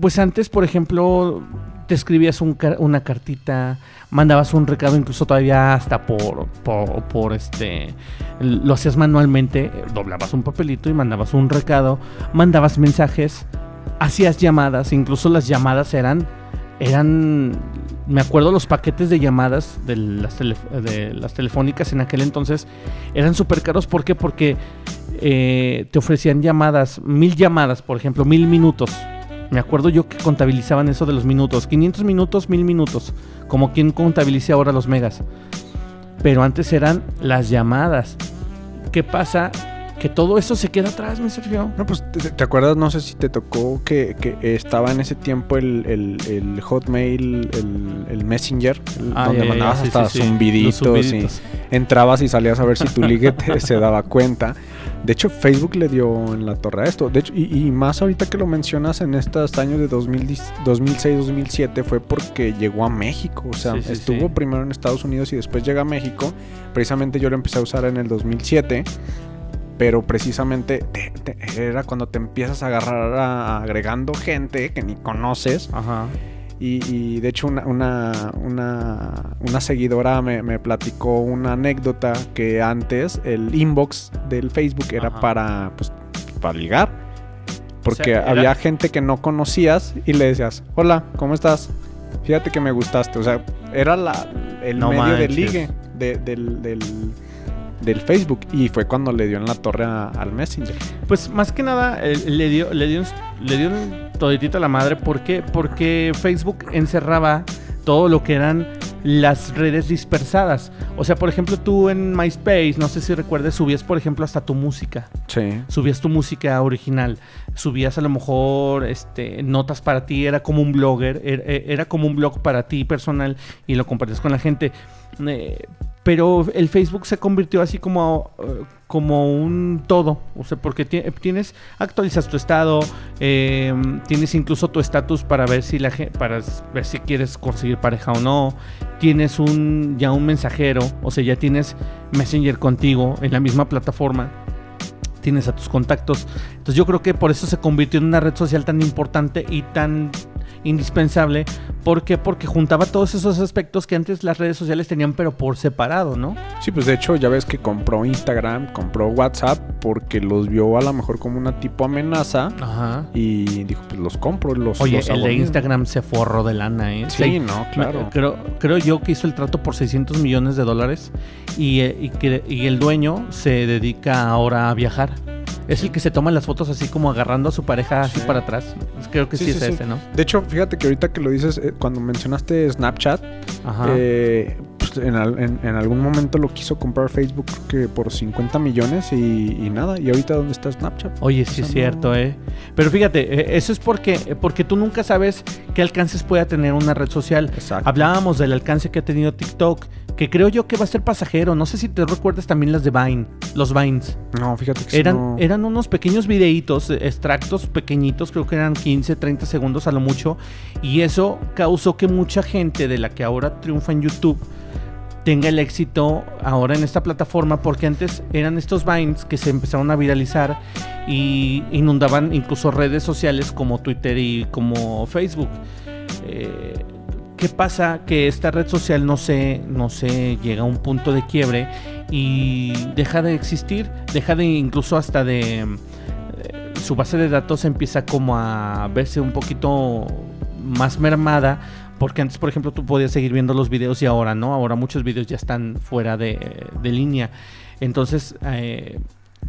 pues antes, por ejemplo, te escribías un una cartita, mandabas un recado, incluso todavía hasta por, por, por este, lo hacías manualmente, doblabas un papelito y mandabas un recado, mandabas mensajes, hacías llamadas, incluso las llamadas eran, eran, me acuerdo los paquetes de llamadas de las, tele- de las telefónicas en aquel entonces eran súper caros, ¿por qué? Porque eh, te ofrecían llamadas, mil llamadas, por ejemplo, mil minutos. Me acuerdo yo que contabilizaban eso de los minutos. 500 minutos, 1000 minutos. Como quien contabilice ahora los megas. Pero antes eran las llamadas. ¿Qué pasa? Que todo eso se queda atrás, mi Sergio. No, pues, ¿te, te acuerdas? No sé si te tocó que, que estaba en ese tiempo el, el- el Hotmail, el, el Messenger, el- Ah, donde mandabas sí, hasta sí, sí. Los zumbiditos y zumbiditos. entrabas y salías a ver si tu ligue te- se daba cuenta. *laughs* De hecho, Facebook le dio en la torre a esto. De hecho, y, y más ahorita que lo mencionas en estos años de 2006-2007 fue porque llegó a México. O sea, Sí, sí, estuvo sí. primero en Estados Unidos y después llega a México. Precisamente yo lo empecé a usar en el 2007. Pero precisamente te- te- era cuando te empiezas a agarrar a- agregando gente que ni conoces. Ajá. Y, y de hecho una, una, una, una seguidora me, me platicó una anécdota que antes el inbox del Facebook era Ajá. para, pues, para ligar. Porque era- había gente que no conocías y le decías, hola, ¿cómo estás? Fíjate que me gustaste. O sea, era la, el No medio de ligue de- del, del, del Facebook. Y fue cuando le dio en la torre a- al Messenger. Pues más que nada eh, le dio, le dio, un- le dio un toditito a la madre. ¿Por qué? Porque Facebook encerraba todo lo que eran las redes dispersadas. O sea, por ejemplo, tú en MySpace, no sé si recuerdes, subías, por ejemplo, hasta tu música. Sí. Subías tu música original. Subías a lo mejor este, notas para ti. Era como un blogger. Era, era como un blog para ti personal y lo compartías con la gente. Eh, pero el Facebook se convirtió así como, eh, como un todo. O sea, porque ti- tienes, actualizas tu estado, eh, tienes incluso tu estatus para ver si la para ver si quieres conseguir pareja o no. Tienes un ya un mensajero, o sea, ya tienes Messenger contigo en la misma plataforma. Tienes a tus contactos. Entonces yo creo que por eso se convirtió en una red social tan importante y tan indispensable. ¿Por qué? Porque juntaba todos esos aspectos que antes las redes sociales tenían, pero por separado, ¿no? Sí, pues de hecho ya ves que compró Instagram, compró WhatsApp porque los vio a lo mejor como una tipo amenaza Ajá. y dijo, pues los compro, los Oye, los el de míos". Instagram se forró de lana, ¿eh? Sí, no, claro. Creo, creo yo que hizo el trato por 600 millones de dólares y, eh, y que, y el dueño se dedica ahora a viajar. Es el que se toma las fotos así como agarrando a su pareja así Sí. para atrás. Creo que sí, Sí, es ese, ¿no? De hecho, fíjate que ahorita que lo dices, eh, cuando mencionaste Snapchat, Ajá. eh, pues, en, al- en- en algún momento lo quiso comprar Facebook que por 50 millones y, y nada. ¿Y ahorita dónde está Snapchat? Oye, O sí sea, es cierto, no- ¿eh? Pero fíjate, eh, eso es porque, porque tú nunca sabes qué alcances pueda tener una red social. Exacto. Hablábamos del alcance que ha tenido TikTok, que creo yo que va a ser pasajero. No sé si te recuerdas también las de Vine, los Vines. No, fíjate que Eran, no- eran unos pequeños videitos, eh, extractos pequeñitos, creo que eran 15, 30 segundos a lo mucho. Y eso causó que mucha gente de la que ahora triunfa en YouTube tenga el éxito ahora en esta plataforma, porque antes eran estos Vines que se empezaron a viralizar y inundaban incluso redes sociales como Twitter y como Facebook. Eh, ¿Qué pasa? Que esta red social no se, no se llega a un punto de quiebre y deja de existir, deja de incluso hasta de... eh, su base de datos empieza como a verse un poquito más mermada. Porque antes, por ejemplo, tú podías seguir viendo los videos y ahora no. Ahora muchos videos ya están fuera de, línea. Entonces, eh,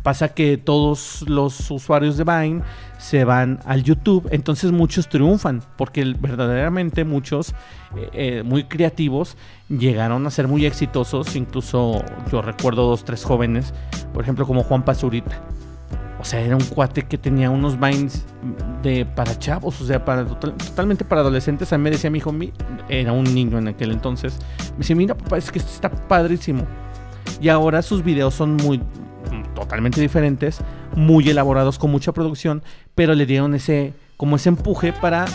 Pasa que todos los usuarios de Vine se van al YouTube, entonces muchos triunfan, porque verdaderamente muchos eh, eh, muy creativos llegaron a ser muy exitosos, incluso yo recuerdo dos, tres jóvenes, por ejemplo como Juan Pazurita. O sea, era un cuate que tenía unos vines de para chavos, o sea, para totalmente para adolescentes. A mí me decía mi hijo, era un niño en aquel entonces. Me dice, mira papá, es que está padrísimo. Y ahora sus videos son muy, totalmente diferentes, muy elaborados con mucha producción, pero le dieron ese como ese empuje para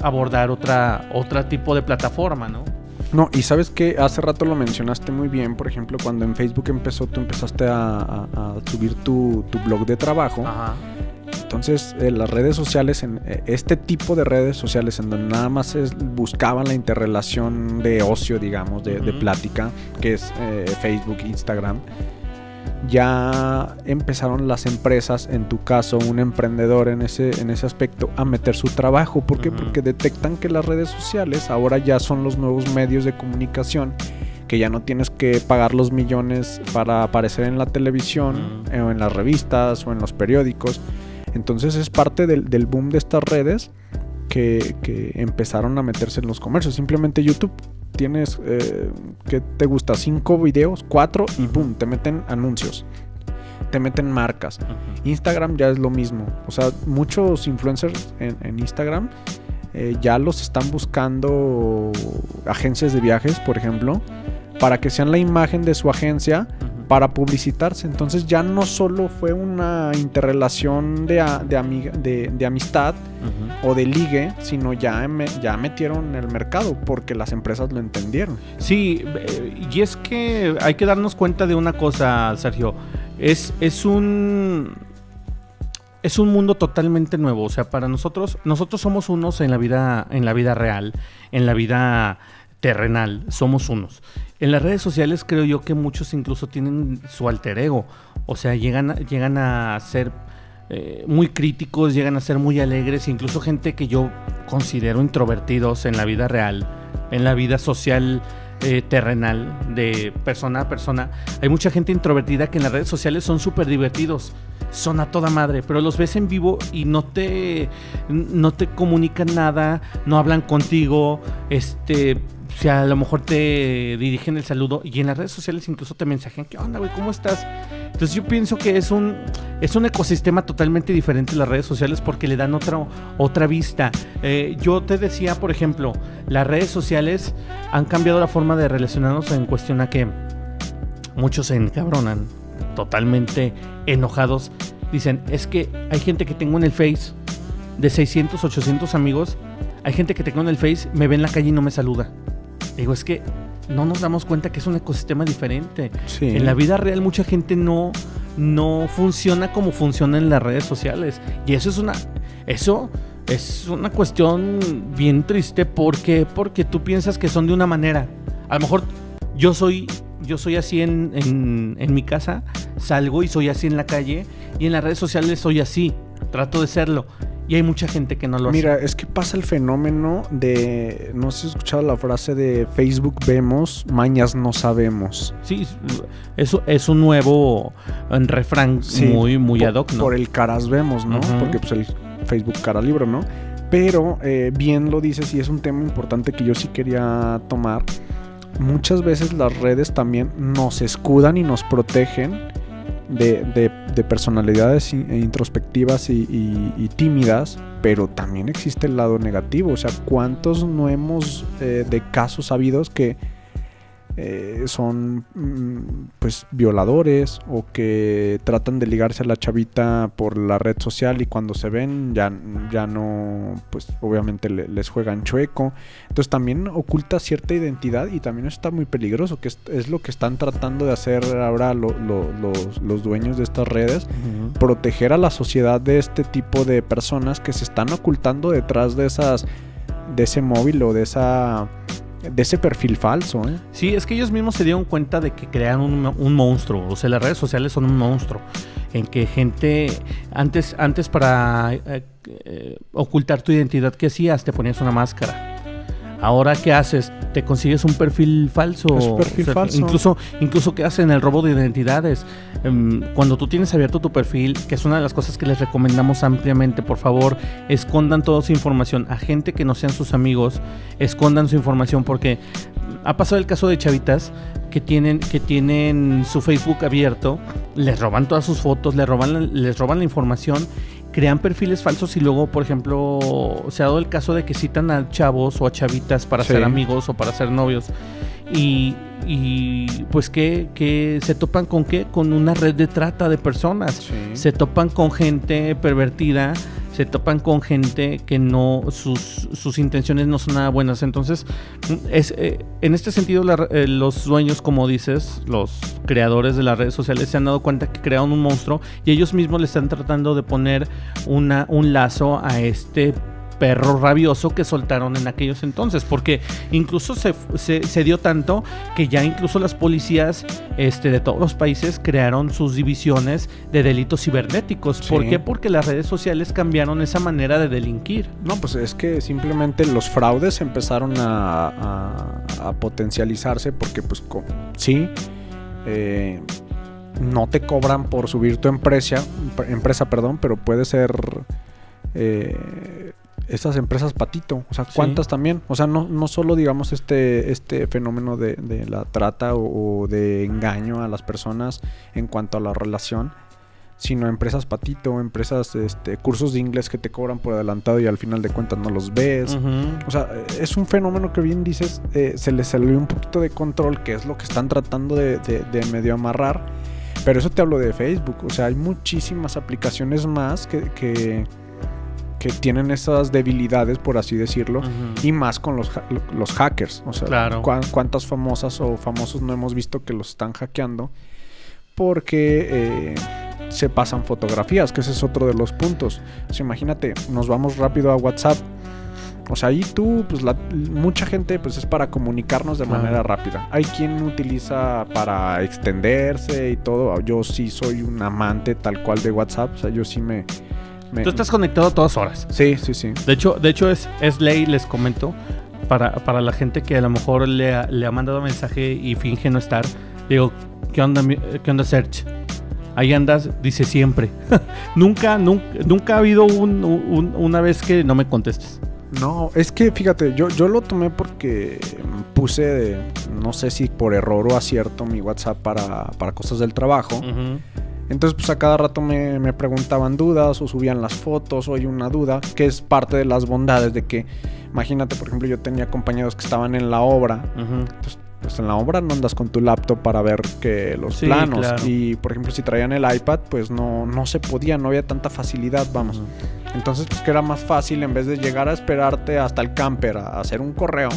abordar otra otra tipo de plataforma, ¿no? No, y sabes que hace rato lo mencionaste muy bien, por ejemplo, cuando en Facebook empezó, tú empezaste a, subir tu, blog de trabajo. Entonces, eh, las redes sociales, en eh, este tipo de redes sociales, en donde nada más es, buscaban la interrelación de ocio, digamos, de, plática, que es eh, Facebook, Instagram, ya empezaron las empresas, en tu caso un emprendedor en ese, en ese aspecto, a meter su trabajo. ¿Por qué? Porque detectan que las redes sociales ahora ya son los nuevos medios de comunicación, que ya no tienes que pagar los millones para aparecer en la televisión, o en las revistas, o en los periódicos. Entonces es parte del, del boom de estas redes que, que empezaron a meterse en los comercios. Simplemente YouTube tienes, eh, ¿qué te gusta? Cinco videos, cuatro y boom, te meten anuncios. Te meten marcas. Instagram ya es lo mismo. O sea, muchos influencers en, Instagram eh, ya los están buscando agencias de viajes, por ejemplo, para que sean la imagen de su agencia para publicitarse. Entonces ya no solo fue una interrelación de, de, de, amistad o de ligue, sino ya, ya metieron en el mercado porque las empresas lo entendieron. Sí, eh, y es que hay que darnos cuenta de una cosa, Sergio. Es, es un es un mundo totalmente nuevo. O sea, para nosotros, nosotros somos unos en la vida, en la vida real, en la vida terrenal, somos unos. En las redes sociales creo yo que muchos incluso tienen su alter ego, o sea, llegan, llegan a ser eh, muy críticos, llegan a ser muy alegres, incluso gente que yo considero introvertidos en la vida real, en la vida social eh, terrenal, de persona a persona. Hay mucha gente introvertida que en las redes sociales son súper divertidos, son a toda madre, pero los ves en vivo y no te, no te comunican nada, no hablan contigo, este o sea, a lo mejor te dirigen el saludo y en las redes sociales incluso te mensajean, ¿qué onda, güey? ¿Cómo estás? Entonces yo pienso que es un, es un ecosistema totalmente diferente las redes sociales porque le dan otra, otra vista. Eh, yo te decía, por ejemplo, las redes sociales han cambiado la forma de relacionarnos en cuestión a que muchos se encabronan, totalmente enojados. Dicen, es que hay gente que tengo en el Face de 600, 800 amigos. Hay gente que tengo en el Face, me ve en la calle y no me saluda. Digo, es que no nos damos cuenta que es un ecosistema diferente. En la vida real mucha gente no, no funciona como funciona en las redes sociales. Y eso es una. Eso es una cuestión bien triste. ¿Por Porque tú piensas que son de una manera. A lo mejor yo soy. Yo soy así en, en, en mi casa, salgo y soy así en la calle, y en las redes sociales soy así, trato de serlo. Y hay mucha gente que no lo Mira, es que pasa el fenómeno de. No sé si has escuchado la frase de Facebook vemos, mañas no sabemos. Sí, eso es un nuevo refrán muy, muy por, ad hoc, ¿no? Por el caras vemos, ¿no? Porque pues el Facebook cara libro, ¿no? Pero eh, bien lo dices y es un tema importante que yo sí quería tomar. Muchas veces las redes también nos escudan y nos protegen de, personalidades introspectivas y, tímidas, pero también existe el lado negativo. O sea, ¿cuántos no hemos eh, de casos sabidos que eh, son mm, pues violadores o que tratan de ligarse a la chavita por la red social y cuando se ven ya, ya no pues obviamente les juegan chueco. Entonces también oculta cierta identidad y también está muy peligroso que es, lo que están tratando de hacer ahora los, los, dueños de estas redes proteger a la sociedad de este tipo de personas que se están ocultando detrás de esas de ese móvil o de esa de ese perfil falso. ¿eh? Sí, es que ellos mismos se dieron cuenta de que crean un, monstruo. O sea, las redes sociales son un monstruo. En que gente, antes, antes para eh, eh, ocultar tu identidad, ¿qué hacías? Te ponías una máscara. Ahora, ¿qué haces? Te consigues un perfil falso. Es perfil falso. Incluso, incluso ¿qué hacen? El robo de identidades. Em, cuando tú tienes abierto tu perfil, que es una de las cosas que les recomendamos ampliamente, por favor, escondan toda su información. A gente que no sean sus amigos, escondan su información porque ha pasado el caso de chavitas que tienen, que tienen su Facebook abierto, les roban todas sus fotos, les roban, les roban la información crean perfiles falsos y luego, por ejemplo, se ha dado el caso de que citan a chavos o a chavitas para ser amigos o para ser novios. Y, pues que, que, se topan con qué? Con una red de trata de personas. Se topan con gente pervertida se topan con gente que no, sus, sus intenciones no son nada buenas. Entonces, es, eh, en este sentido, eh, los dueños, como dices, los creadores de las redes sociales se han dado cuenta que crearon un monstruo y ellos mismos le están tratando de poner una, un lazo a este perro rabioso que soltaron en aquellos entonces, porque incluso se, se, dio tanto que ya incluso las policías este, de todos los países crearon sus divisiones de delitos cibernéticos. ¿Por qué? Porque las redes sociales cambiaron esa manera de delinquir. No, pues es que simplemente los fraudes empezaron a, a, potencializarse porque pues sí, eh, no te cobran por subir tu empresa, empresa perdón, pero puede ser... Eh, estas empresas patito, o sea, cuántas también, o sea, no, no solo digamos este, este fenómeno de, de la trata o, de engaño a las personas en cuanto a la relación, sino empresas patito, empresas, este, cursos de inglés que te cobran por adelantado y al final de cuentas no los ves. O sea, es un fenómeno que bien dices, eh, se les salió un poquito de control, que es lo que están tratando de, de, medio amarrar. Pero eso te hablo de Facebook, o sea, hay muchísimas aplicaciones más que, que que tienen esas debilidades, por así decirlo, y más con los, los hackers. O sea, cuántas famosas o famosos no hemos visto que los están hackeando porque eh, se pasan fotografías, que ese es otro de los puntos. O sea, imagínate, nos vamos rápido a WhatsApp. O sea, ahí tú, pues la, mucha gente pues es para comunicarnos de manera rápida. Hay quien utiliza para extenderse y todo. Yo sí soy un amante tal cual de WhatsApp. O sea, yo sí me, Tú estás conectado a todas horas. Sí, sí, sí. De hecho, de hecho es, es ley, les comento, para, para la gente que a lo mejor le ha, le ha mandado mensaje y finge no estar. Digo, ¿qué onda, qué onda Search? Ahí andas, dice siempre. *laughs* nunca, nunca, nunca ha habido una vez que no me contestes. No, es que fíjate, yo, yo lo tomé porque puse, no sé si por error o acierto, mi WhatsApp para, para cosas del trabajo. Entonces, pues a cada rato me, preguntaban dudas o subían las fotos o hay una duda, que es parte de las bondades de que, imagínate, por ejemplo, yo tenía compañeros que estaban en la obra. Entonces, pues en la obra no andas con tu laptop para ver que los planos. Y por ejemplo, si traían el iPad, pues no, no se podía, no había tanta facilidad, vamos. Entonces, pues que era más fácil en vez de llegar a esperarte hasta el camper a hacer un correo.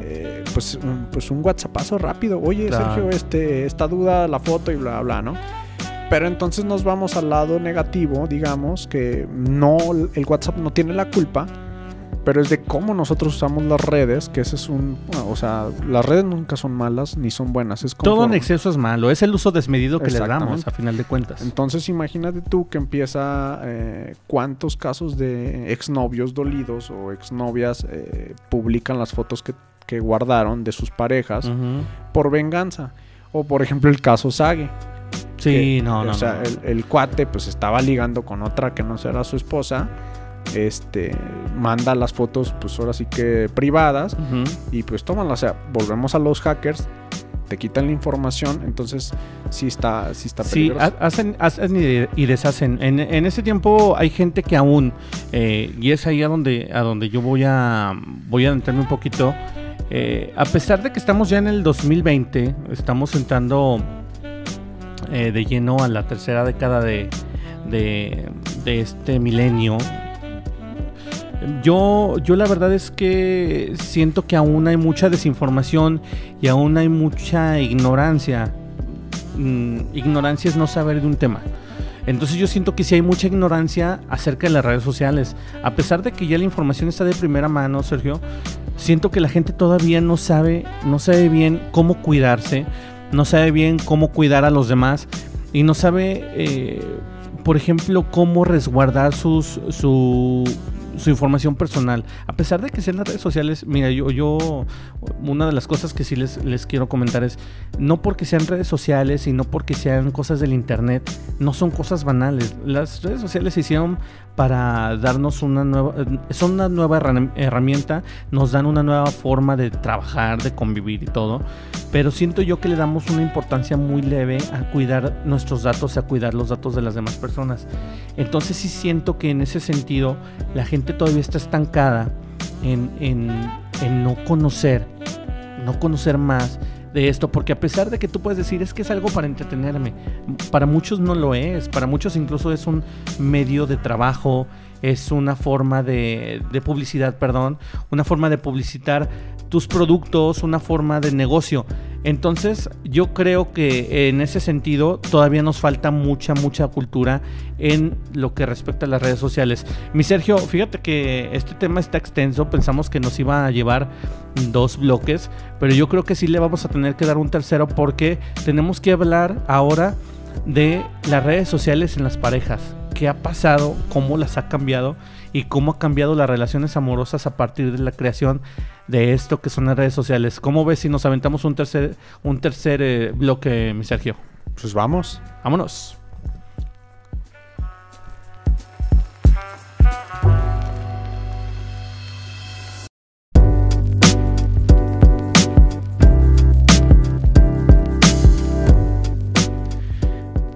Eh, pues, un, pues un WhatsAppazo rápido. Oye, Sergio, este, esta duda, la foto y bla, bla, ¿no? Pero entonces nos vamos al lado negativo, digamos, que no, el WhatsApp no tiene la culpa, pero es de cómo nosotros usamos las redes, que ese es un, o sea, las redes nunca son malas ni son buenas. Es Todo en exceso es malo, es el uso desmedido que le damos a final de cuentas. Entonces imagínate tú que empieza eh, cuántos casos de exnovios dolidos o exnovias eh, publican las fotos que, guardaron de sus parejas por venganza. O por ejemplo el caso Sage Sí, no, no. O sea, El, cuate pues estaba ligando con otra que no será su esposa. Este manda las fotos, pues ahora sí que privadas. Y pues tómanlas. O sea, volvemos a los hackers. Te quitan la información, entonces sí está, sí está peligroso. Sí, hacen, hacen y deshacen. En, en, ese tiempo hay gente que aún, eh, y es ahí a donde, a donde yo voy a, voy a entrarme un poquito. Eh, a pesar de que estamos ya en el 2020, estamos entrando eh, de lleno a la tercera década de, de, este milenio. Yo, yo la verdad es que siento que aún hay mucha desinformación y aún hay mucha ignorancia. Mm, ignorancia es no saber de un tema. Entonces yo siento que sí hay mucha ignorancia acerca de las redes sociales. A pesar de que ya la información está de primera mano, Sergio, siento que la gente todavía no sabe, no sabe bien cómo cuidarse, no sabe bien cómo cuidar a los demás y no sabe, eh, por ejemplo, cómo resguardar sus, su, su información personal. A pesar de que sean las redes sociales, mira, yo, yo una de las cosas que sí les, les quiero comentar es, no porque sean redes sociales y no porque sean cosas del Internet, no son cosas banales. Las redes sociales se hicieron para darnos una nueva, son una nueva herramienta, nos dan una nueva forma de trabajar, de convivir y todo, pero siento yo que le damos una importancia muy leve a cuidar nuestros datos, a cuidar los datos de las demás personas. Entonces sí siento que en ese sentido la gente todavía está estancada en, en no conocer, no conocer más de esto, porque a pesar de que tú puedes decir es que es algo para entretenerme, para muchos no lo es, para muchos incluso es un medio de trabajo, es una forma de, de publicidad, perdón, una forma de publicitar tus productos, una forma de negocio. Entonces, yo creo que en ese sentido todavía nos falta mucha, mucha cultura en lo que respecta a las redes sociales. Mi Sergio, fíjate que este tema está extenso, pensamos que nos iba a llevar dos bloques, pero yo creo que sí le vamos a tener que dar un tercero porque tenemos que hablar ahora de las redes sociales en las parejas. ¿Qué ha pasado? ¿Cómo las ha cambiado? ¿Y cómo ha cambiado las relaciones amorosas a partir de la creación de esto que son las redes sociales. ¿Cómo ves si nos aventamos un tercer, un tercer eh, bloque, mi Sergio? Pues vamos. Vámonos.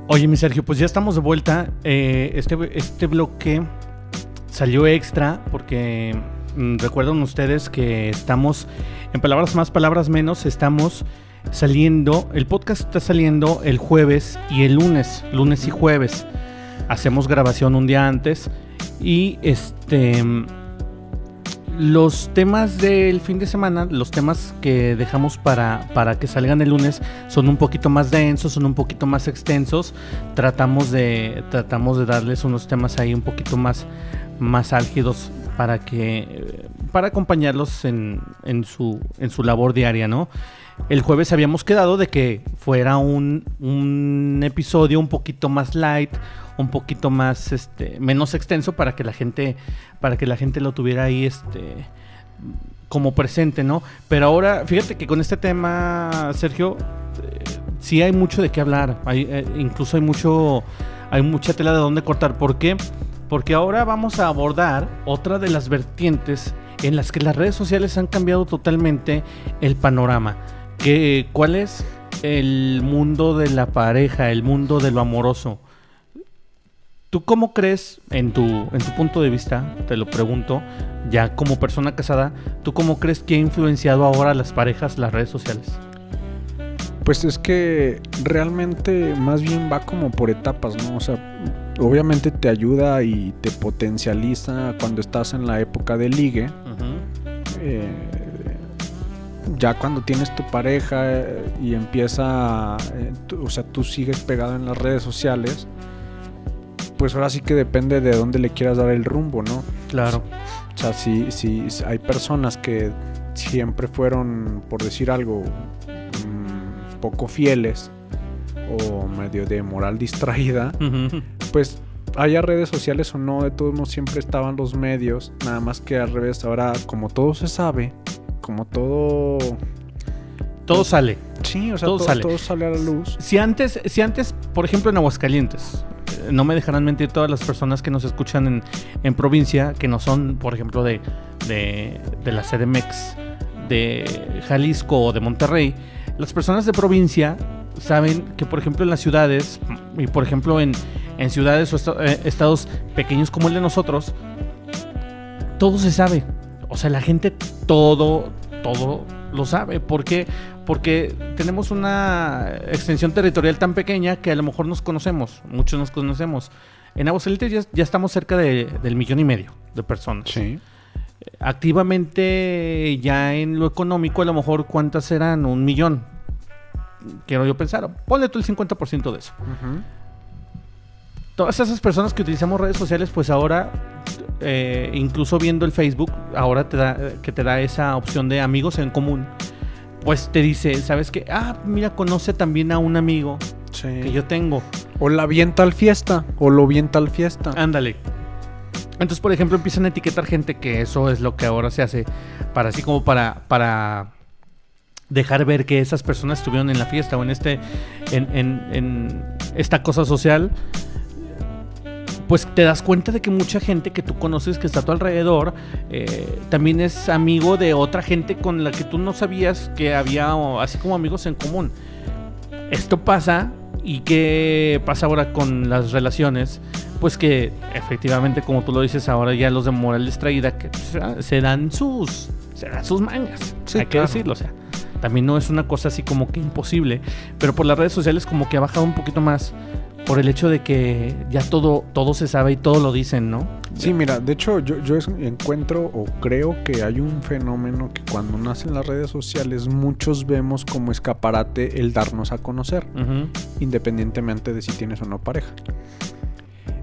Oye, mi Sergio, pues ya estamos de vuelta. Eh, este, este bloque salió extra porque Mm, recuerden ustedes que estamos, en palabras más, palabras menos, estamos saliendo, el podcast está saliendo el jueves y el lunes, lunes y jueves. Hacemos grabación un día antes y este los temas del fin de semana, los temas que dejamos para, para que salgan el lunes son un poquito más densos, son un poquito más extensos. Tratamos de, tratamos de darles unos temas ahí un poquito más, más álgidos para que para acompañarlos en, en, su, en su labor diaria, ¿no? El jueves habíamos quedado de que fuera un, un episodio un poquito más light, un poquito más este menos extenso para que la gente para que la gente lo tuviera ahí este como presente, ¿no? Pero ahora, fíjate que con este tema, Sergio, eh, sí hay mucho de qué hablar. Hay, eh, incluso hay mucho, hay mucha tela de dónde cortar. ¿Por qué? porque ahora vamos a abordar otra de las vertientes en las que las redes sociales han cambiado totalmente el panorama. Que, ¿Cuál es el mundo de la pareja, el mundo de lo amoroso? ¿Tú cómo crees, en tu, en tu punto de vista, te lo pregunto, ya como persona casada, ¿tú cómo crees que ha influenciado ahora a las parejas las redes sociales? Pues es que realmente más bien va como por etapas, ¿no? O sea, obviamente te ayuda y te potencializa cuando estás en la época de ligue. Eh, ya cuando tienes tu pareja eh, y empieza, eh, o sea, tú sigues pegado en las redes sociales, pues ahora sí que depende de dónde le quieras dar el rumbo, ¿no? Claro. O sea, si, si hay personas que siempre fueron, por decir algo, mm, poco fieles o medio de moral distraída, pues haya redes sociales o no, de todos modos siempre estaban los medios, nada más que al revés, ahora como todo se sabe, como todo... Todo sale. Sí, o sea, todo, sale. todo sale a la luz. Si antes, si antes, por ejemplo, en Aguascalientes, no me dejarán mentir todas las personas que nos escuchan en, en provincia, que no son, por ejemplo, de, de, de la CDMX, de Jalisco o de Monterrey, las personas de provincia saben que, por ejemplo, en las ciudades, y por ejemplo en, en ciudades o eh, estados pequeños como el de nosotros, todo se sabe. O sea, la gente todo, todo lo sabe. ¿Por qué? Porque tenemos una extensión territorial tan pequeña que a lo mejor nos conocemos, muchos nos conocemos. En Aguascalientes ya, ya estamos cerca del millón y medio de personas. Sí. Activamente, ya en lo económico, a lo mejor, ¿cuántas serán? Un millón quiero yo pensar, ponle tú el 50% de eso. Todas esas personas que utilizamos redes sociales, pues ahora, eh, incluso viendo el Facebook, ahora te da, que te da esa opción de amigos en común, pues te dice, ¿sabes qué? Ah, mira, conoce también a un amigo que yo tengo. O la bien tal fiesta, o lo bien tal fiesta. Ándale. Entonces, por ejemplo, empiezan a etiquetar gente que eso es lo que ahora se hace para así como para para dejar ver que esas personas estuvieron en la fiesta o en este en, en- en esta cosa social pues te das cuenta de que mucha gente que tú conoces que está a tu alrededor eh, también es amigo de otra gente con la que tú no sabías que había así como amigos en común esto pasa y qué pasa ahora con las relaciones pues que efectivamente como tú lo dices ahora ya los de moral distraída que pues, se dan sus se dan sus mangas Sí, hay que claro. decirlo o sea también no es una cosa así como que imposible pero por las redes sociales como que ha bajado un poquito más por el hecho de que ya todo todo se sabe y todo lo dicen no Sí, mira, de hecho yo, yo encuentro o creo que hay un fenómeno que cuando nacen las redes sociales muchos vemos como escaparate el darnos a conocer, independientemente de si tienes o no pareja.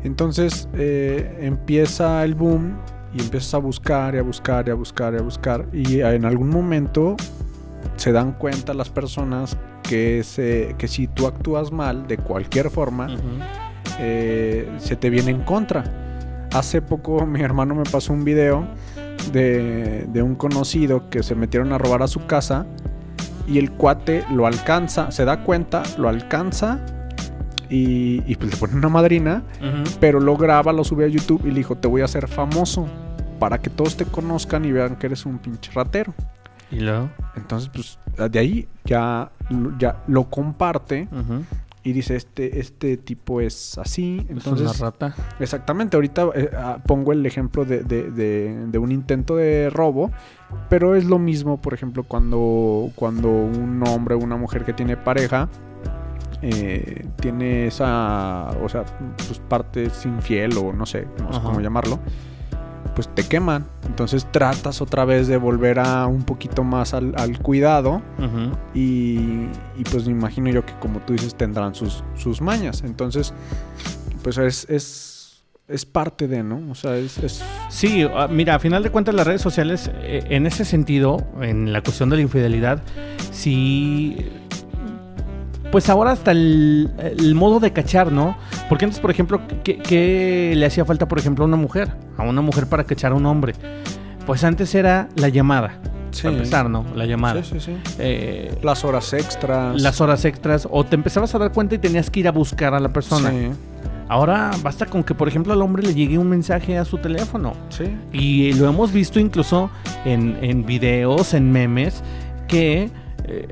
Entonces eh, empieza el boom y empiezas a buscar y a buscar y a buscar y a buscar y en algún momento se dan cuenta las personas que, se, que si tú actúas mal de cualquier forma, eh, se te viene en contra. Hace poco *laughs* mi hermano me pasó un video de, de un conocido que se metieron a robar a su casa y el cuate lo alcanza, se da cuenta, lo alcanza y, y pues le pone una madrina, pero lo graba, lo sube a YouTube y le dijo, te voy a hacer famoso para que todos te conozcan y vean que eres un pinche ratero. Y luego Entonces, pues de ahí ya, ya lo comparte y dice, este, este tipo es así. es una Entonces, rata Exactamente, ahorita eh, ah, pongo el ejemplo de, de- de- de un intento de robo, pero es lo mismo, por ejemplo, cuando, cuando un hombre o una mujer que tiene pareja eh, tiene esa, o sea, pues partes infiel o no sé, no sé Ajá. cómo llamarlo, pues te queman. Entonces tratas otra vez de volver a un poquito más al, al cuidado y pues me imagino yo que como tú dices tendrán sus, sus mañas. Entonces, pues es, es, es parte de, ¿no? O sea, es... es- Sí, ah, mira, a final de cuentas las redes sociales, eh, en ese sentido, en la cuestión de la infidelidad, sí... Pues ahora hasta el, el modo de cachar, ¿no? Porque antes, por ejemplo, ¿qué, qué le hacía falta, por ejemplo, a una mujer? A una mujer para cachar a un hombre. Pues antes era la llamada. Para empezar, ¿no? La llamada. Sí, sí, sí. Eh, Las horas extras. las horas extras. O te empezabas a dar cuenta y tenías que ir a buscar a la persona. Sí, Ahora basta con que, por ejemplo, al hombre le llegue un mensaje a su teléfono. sí. Y lo hemos visto incluso en, en videos, en memes, que eh,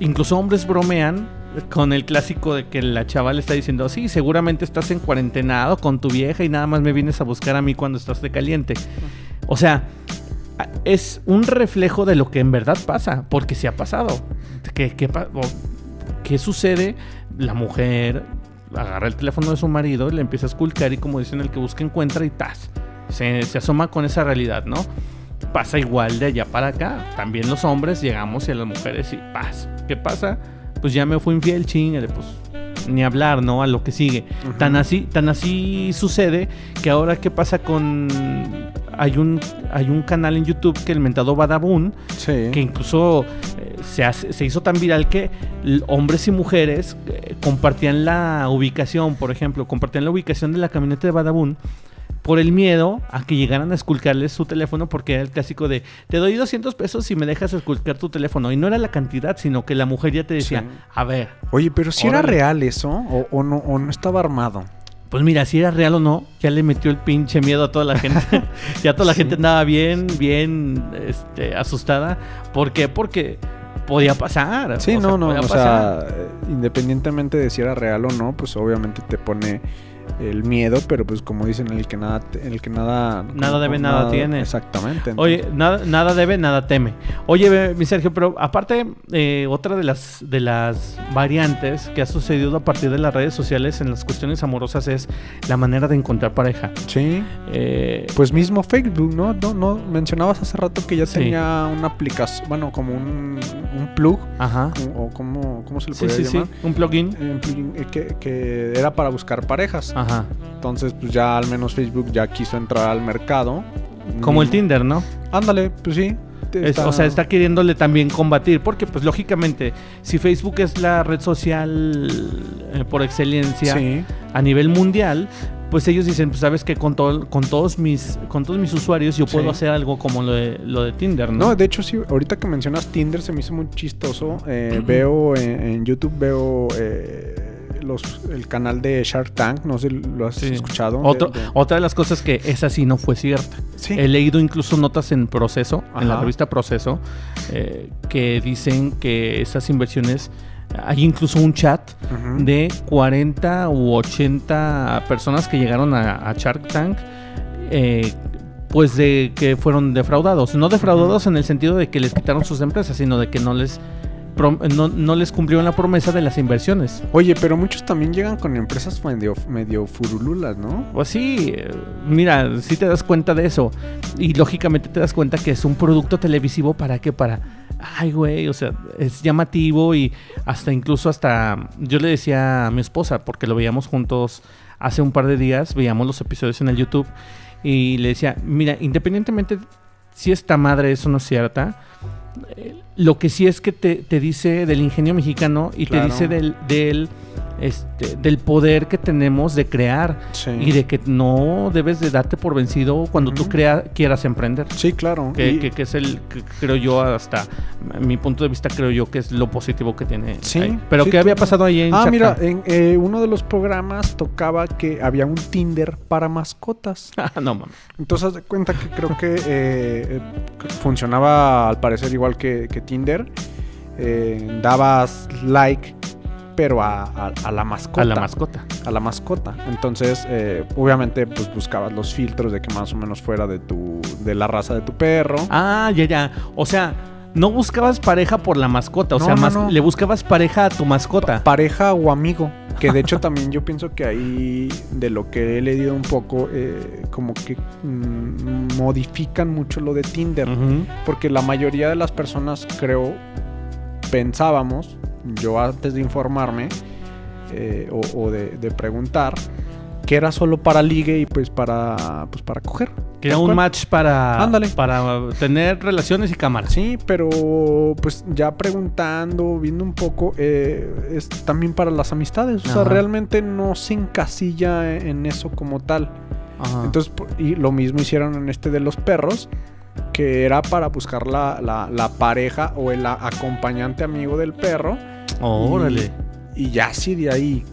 incluso hombres bromean con el clásico de que la chava le está diciendo, sí, seguramente estás en cuarentenado con tu vieja y nada más me vienes a buscar a mí cuando estás de caliente. O sea, es un reflejo de lo que en verdad pasa, porque se ha pasado. ¿Qué, sucede? La mujer agarra el teléfono de su marido, le empieza a esculcar y como dicen, el que busca encuentra y ¡tas! se asoma con esa realidad, ¿no? Pasa igual de allá para acá. También los hombres llegamos y a las mujeres y paz. ¿Qué pasa? Pues ya me fui infiel, chingale, pues ni hablar, ¿no? A lo que sigue. Tan así, tan así sucede que ahora qué pasa con hay un hay un canal en YouTube que el mentado Badabun Sí. que incluso eh, se, hace- se hizo tan viral que hombres y mujeres eh, compartían la ubicación, por ejemplo, compartían la ubicación de la camioneta de Badabun por el miedo a que llegaran a esculcarles su teléfono porque era el clásico de te doy 200 pesos si me dejas esculcar tu teléfono y no era la cantidad sino que la mujer ya te decía Sí. a ver Oye, pero si era real eso o, o no, o no estaba armado. pues mira si era real o no ya le metió el pinche miedo a toda la gente *laughs* *laughs* ya toda la Sí. gente andaba bien bien este, asustada ¿por qué? porque podía pasar Sí, no, sea, no. O pasar. sea, independientemente de si era real o no, pues obviamente te pone el miedo, pero pues como dicen, el que nada, el que nada, Nada debe, nada tiene. Exactamente. Oye, nada, nada debe, nada teme. Oye, mi Sergio, pero aparte, eh, otra de las, de las variantes que ha sucedido a partir de las redes sociales en las cuestiones amorosas es la manera de encontrar pareja. sí. Eh, Pues mismo Facebook, ¿no? No, no mencionabas hace rato que ya Sí. tenía una aplicación, bueno, como un, un plug, ajá. o o cómo, cómo se le Sí, podría sí, sí. llamar. Un plugin. Eh, un plugin, eh, que, que era para buscar parejas. Ajá. Entonces, pues ya al menos Facebook ya quiso entrar al mercado. Como el Mm, Tinder, ¿no? Ándale, pues sí. Es- o sea, está queriéndole también combatir, porque pues lógicamente, si Facebook es la red social eh, por excelencia Sí. a nivel mundial, pues ellos dicen, pues sabes que con, todo, con, todos mis, con todos mis usuarios yo puedo Sí. hacer algo como lo de, lo de Tinder, ¿no? No, de hecho, sí, ahorita que mencionas Tinder se me hizo muy chistoso. Eh, *clears throat* veo en, en YouTube, veo eh, los, el canal de Shark Tank, no sé, ¿lo has Sí. escuchado? Otro- De- de- Otra de las cosas que esa sí no fue cierta. Sí. He leído incluso notas en Proceso, en la revista Proceso, eh, que dicen que esas inversiones, hay incluso un chat de 40 u 80 personas que llegaron a, a Shark Tank, eh, pues de que fueron defraudados. No defraudados en el sentido de que les quitaron sus empresas, sino de que no les, no, no les cumplieron la promesa de las inversiones. Oye, pero muchos también llegan con empresas medio, medio furululas, ¿no? Pues sí, mira, sí te das cuenta de eso. Y lógicamente te das cuenta que es un producto televisivo para qué, para... Ay, güey, o sea, es llamativo y hasta incluso hasta... Yo le decía a mi esposa, porque lo veíamos juntos hace un par de días, veíamos los episodios en el YouTube, y le decía, mira, independientemente si esta madre eso no es cierta, lo que sí es que te, te dice del ingenio mexicano y Claro. te dice del, del, este, del poder que tenemos de crear Sí. y de que no debes de darte por vencido cuando tú crea, quieras emprender. Sí, claro. Que, Y- que- que es el, que creo yo, hasta mi punto de vista, creo yo que es lo positivo que tiene. Sí, ahí. Pero sí, ¿qué había pasado ahí en Ah, mira, en eh, uno de los programas tocaba que había un Tinder para mascotas. *laughs* Ah, no mames. Entonces, haz de cuenta que creo que eh, eh, funcionaba al parecer igual que, que Tinder. Eh, dabas like, pero a, a- a la mascota. A la mascota. a la mascota. Entonces, eh, obviamente, pues buscabas los filtros de que más o menos fuera de tu, de la raza de tu perro. Ah, ya, ya. O sea, no buscabas pareja por la mascota. O No, sea, no, mas- no. le buscabas pareja a tu mascota. Pareja o amigo. Que de hecho también yo pienso que ahí, de lo que he leído un poco, eh, como que mm, modifican mucho lo de Tinder. Porque la mayoría de las personas, creo, pensábamos, yo antes de informarme eh, o, o de, de preguntar, que era solo para ligue y pues para, pues para coger. Que era un match para, Ándale. para tener relaciones y cámaras. Sí, pero pues ya preguntando, viendo un poco, eh, es también para las amistades. O sea, realmente no se encasilla en eso como tal. Ajá. Entonces, y lo mismo hicieron en este de los perros, que era para buscar la, la- la pareja o el acompañante amigo del perro. Órale. Y ya si de ahí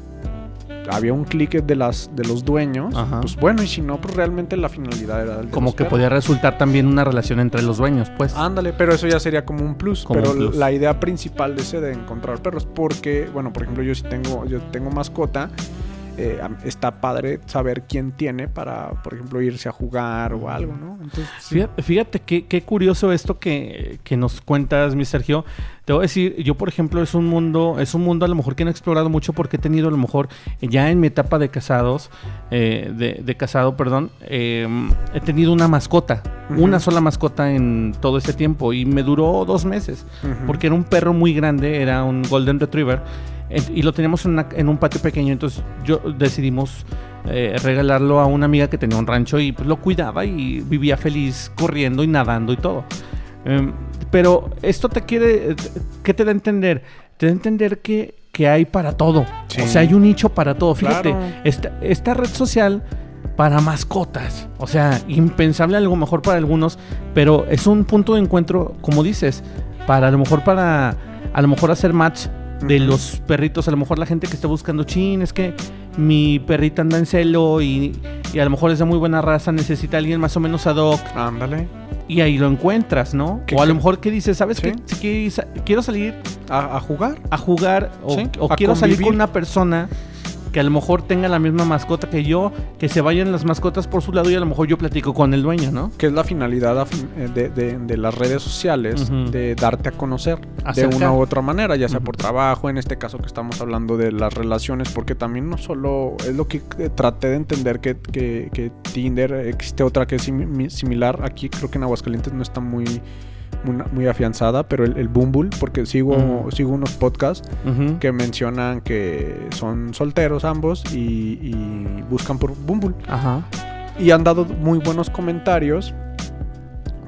había un clic de las de los dueños, Ajá. pues bueno, y si no, pues realmente la finalidad era el de Como los que perros. podía resultar también una relación entre los dueños, pues. Ándale, pero eso ya sería como un plus. Como pero un plus. la idea principal de ese de encontrar perros, porque, bueno, por ejemplo, yo sí tengo, yo tengo mascota. Eh, está padre saber quién tiene para, por ejemplo, irse a jugar o algo, ¿no? Entonces, sí. Fíjate, fíjate qué, qué curioso esto que, que nos cuentas, mi Sergio. Te voy a decir, yo por ejemplo es un mundo, es un mundo a lo mejor que no he explorado mucho porque he tenido a lo mejor ya en mi etapa de casados, eh, de, de casado, perdón, eh, he tenido una mascota, una sola mascota en todo este tiempo y me duró dos meses porque era un perro muy grande, era un Golden Retriever, y lo teníamos en, una- en un patio pequeño, entonces yo decidimos eh, regalarlo a una amiga que tenía un rancho y pues, lo cuidaba y vivía feliz corriendo y nadando y todo. Em, pero esto te quiere, eh, ¿qué te da a entender? Te da a entender que, que hay para todo. Sí. O sea, hay un nicho para todo. Fíjate, Claro. esta, esta red social para mascotas. O sea, impensable a lo mejor para algunos, pero es un punto de encuentro, como dices, para a lo mejor para a lo mejor hacer match de los perritos, a lo mejor la gente que está buscando chin, es que mi perrita anda en celo y, y a lo mejor es de muy buena raza, necesita a alguien más o menos ad hoc Ándale. y ahí lo encuentras, ¿no? ¿Qué O a lo mejor que dices, ¿sabes Sí. qué? Si quiero sa- quiero salir A, a jugar. a jugar o, Sí, o a quiero salir con una persona que a lo mejor tenga la misma mascota que yo, que se vayan las mascotas por su lado y a lo mejor yo platico con el dueño, ¿no? Que es la finalidad eh, de, de- de las redes sociales, de darte a conocer de una u otra manera, ya sea por trabajo, en este caso que estamos hablando de las relaciones, porque también no solo es lo que eh, traté de entender que, que- que Tinder, existe otra que es simi- similar, aquí creo que en Aguascalientes no está muy, muy, muy afianzada, pero el, el Bumble, porque sigo, Ujú. sigo unos podcasts que mencionan que son solteros ambos y, y buscan por Bumble. Ajá. Y han dado muy buenos comentarios.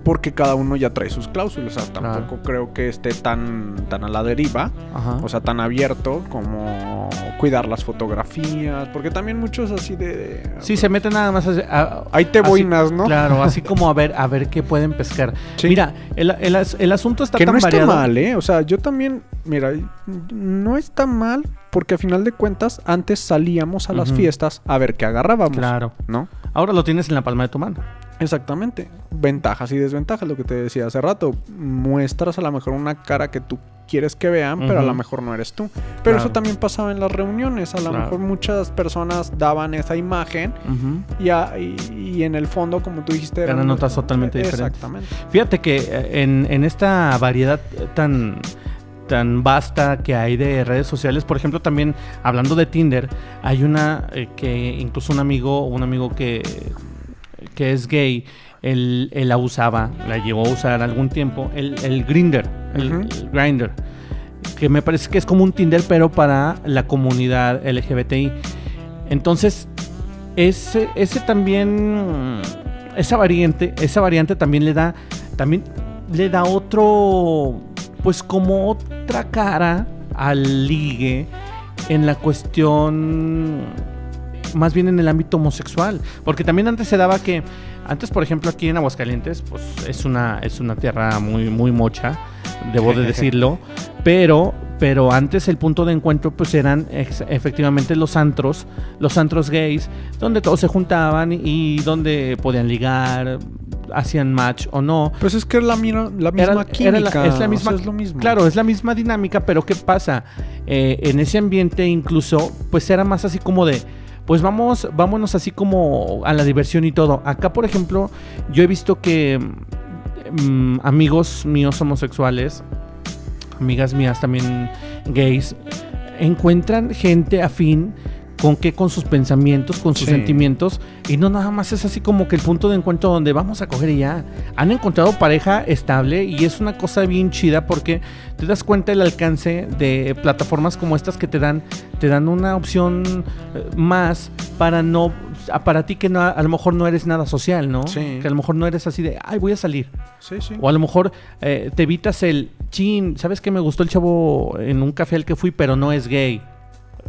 Porque cada uno ya trae sus cláusulas. O sea, tampoco creo que esté tan, tan a la deriva, o sea, tan abierto como cuidar las fotografías, porque también muchos así de... sí, se meten nada más Ahí te boinas, ¿no? Claro, así como a ver, a ver qué pueden pescar. Mira, el, el, asunto está que no está mal, ¿eh? O sea, yo también, mira, no está mal porque a final de cuentas antes salíamos a las fiestas a ver qué agarrábamos. Claro. ¿No? Ahora lo tienes en la palma de tu mano. Exactamente. Ventajas y desventajas, lo que te decía hace rato. Muestras a lo mejor una cara que tú quieres que vean, pero a lo mejor no eres tú. Pero eso también pasaba en las reuniones. A lo mejor muchas personas daban esa imagen y, en el fondo, como tú dijiste, eran, notas totalmente diferentes. Exactamente. Fíjate que eh, en, en esta variedad tan tan vasta que hay de redes sociales. Por ejemplo, también hablando de Tinder, hay una eh, que incluso un amigo, un amigo que, que es gay, él, la usaba, la llevó a usar algún tiempo, el, el Grinder, el, Grinder, que me parece que es como un Tinder, pero para la comunidad LGBTI. Entonces, ese, ese también, esa variante, esa variante también le da, también le da otro pues como otra cara al ligue en la cuestión más bien en el ámbito homosexual, porque también antes se daba que antes, por ejemplo, aquí en Aguascalientes, pues es una es una tierra muy muy mocha, debo de *laughs* decirlo, pero pero antes el punto de encuentro pues eran efectivamente los antros, los antros gays, donde todos se juntaban y donde podían ligar, hacían match o no. Pues es que es la, la misma química. es la misma, es lo mismo. Claro, es la misma dinámica, pero ¿qué pasa? Eh, en ese ambiente incluso, pues era más así como de, pues vamos, vámonos así como a la diversión y todo. Acá, por ejemplo, yo he visto que mm, amigos míos homosexuales, amigas mías también gays, encuentran gente afín con qué, con sus pensamientos, con sus sentimientos, y no nada más es así como que el punto de encuentro donde vamos a coger y ya. Han encontrado pareja estable y es una cosa bien chida porque te das cuenta del alcance de plataformas como estas que te dan, te dan una opción eh, más para no, para ti que no, a lo mejor no eres nada social, ¿no? Que a lo mejor no eres así de, ay, voy a salir. Sí, sí. O a lo mejor eh, te evitas el, chin, ¿sabes que me gustó el chavo en un café al que fui, pero no es gay?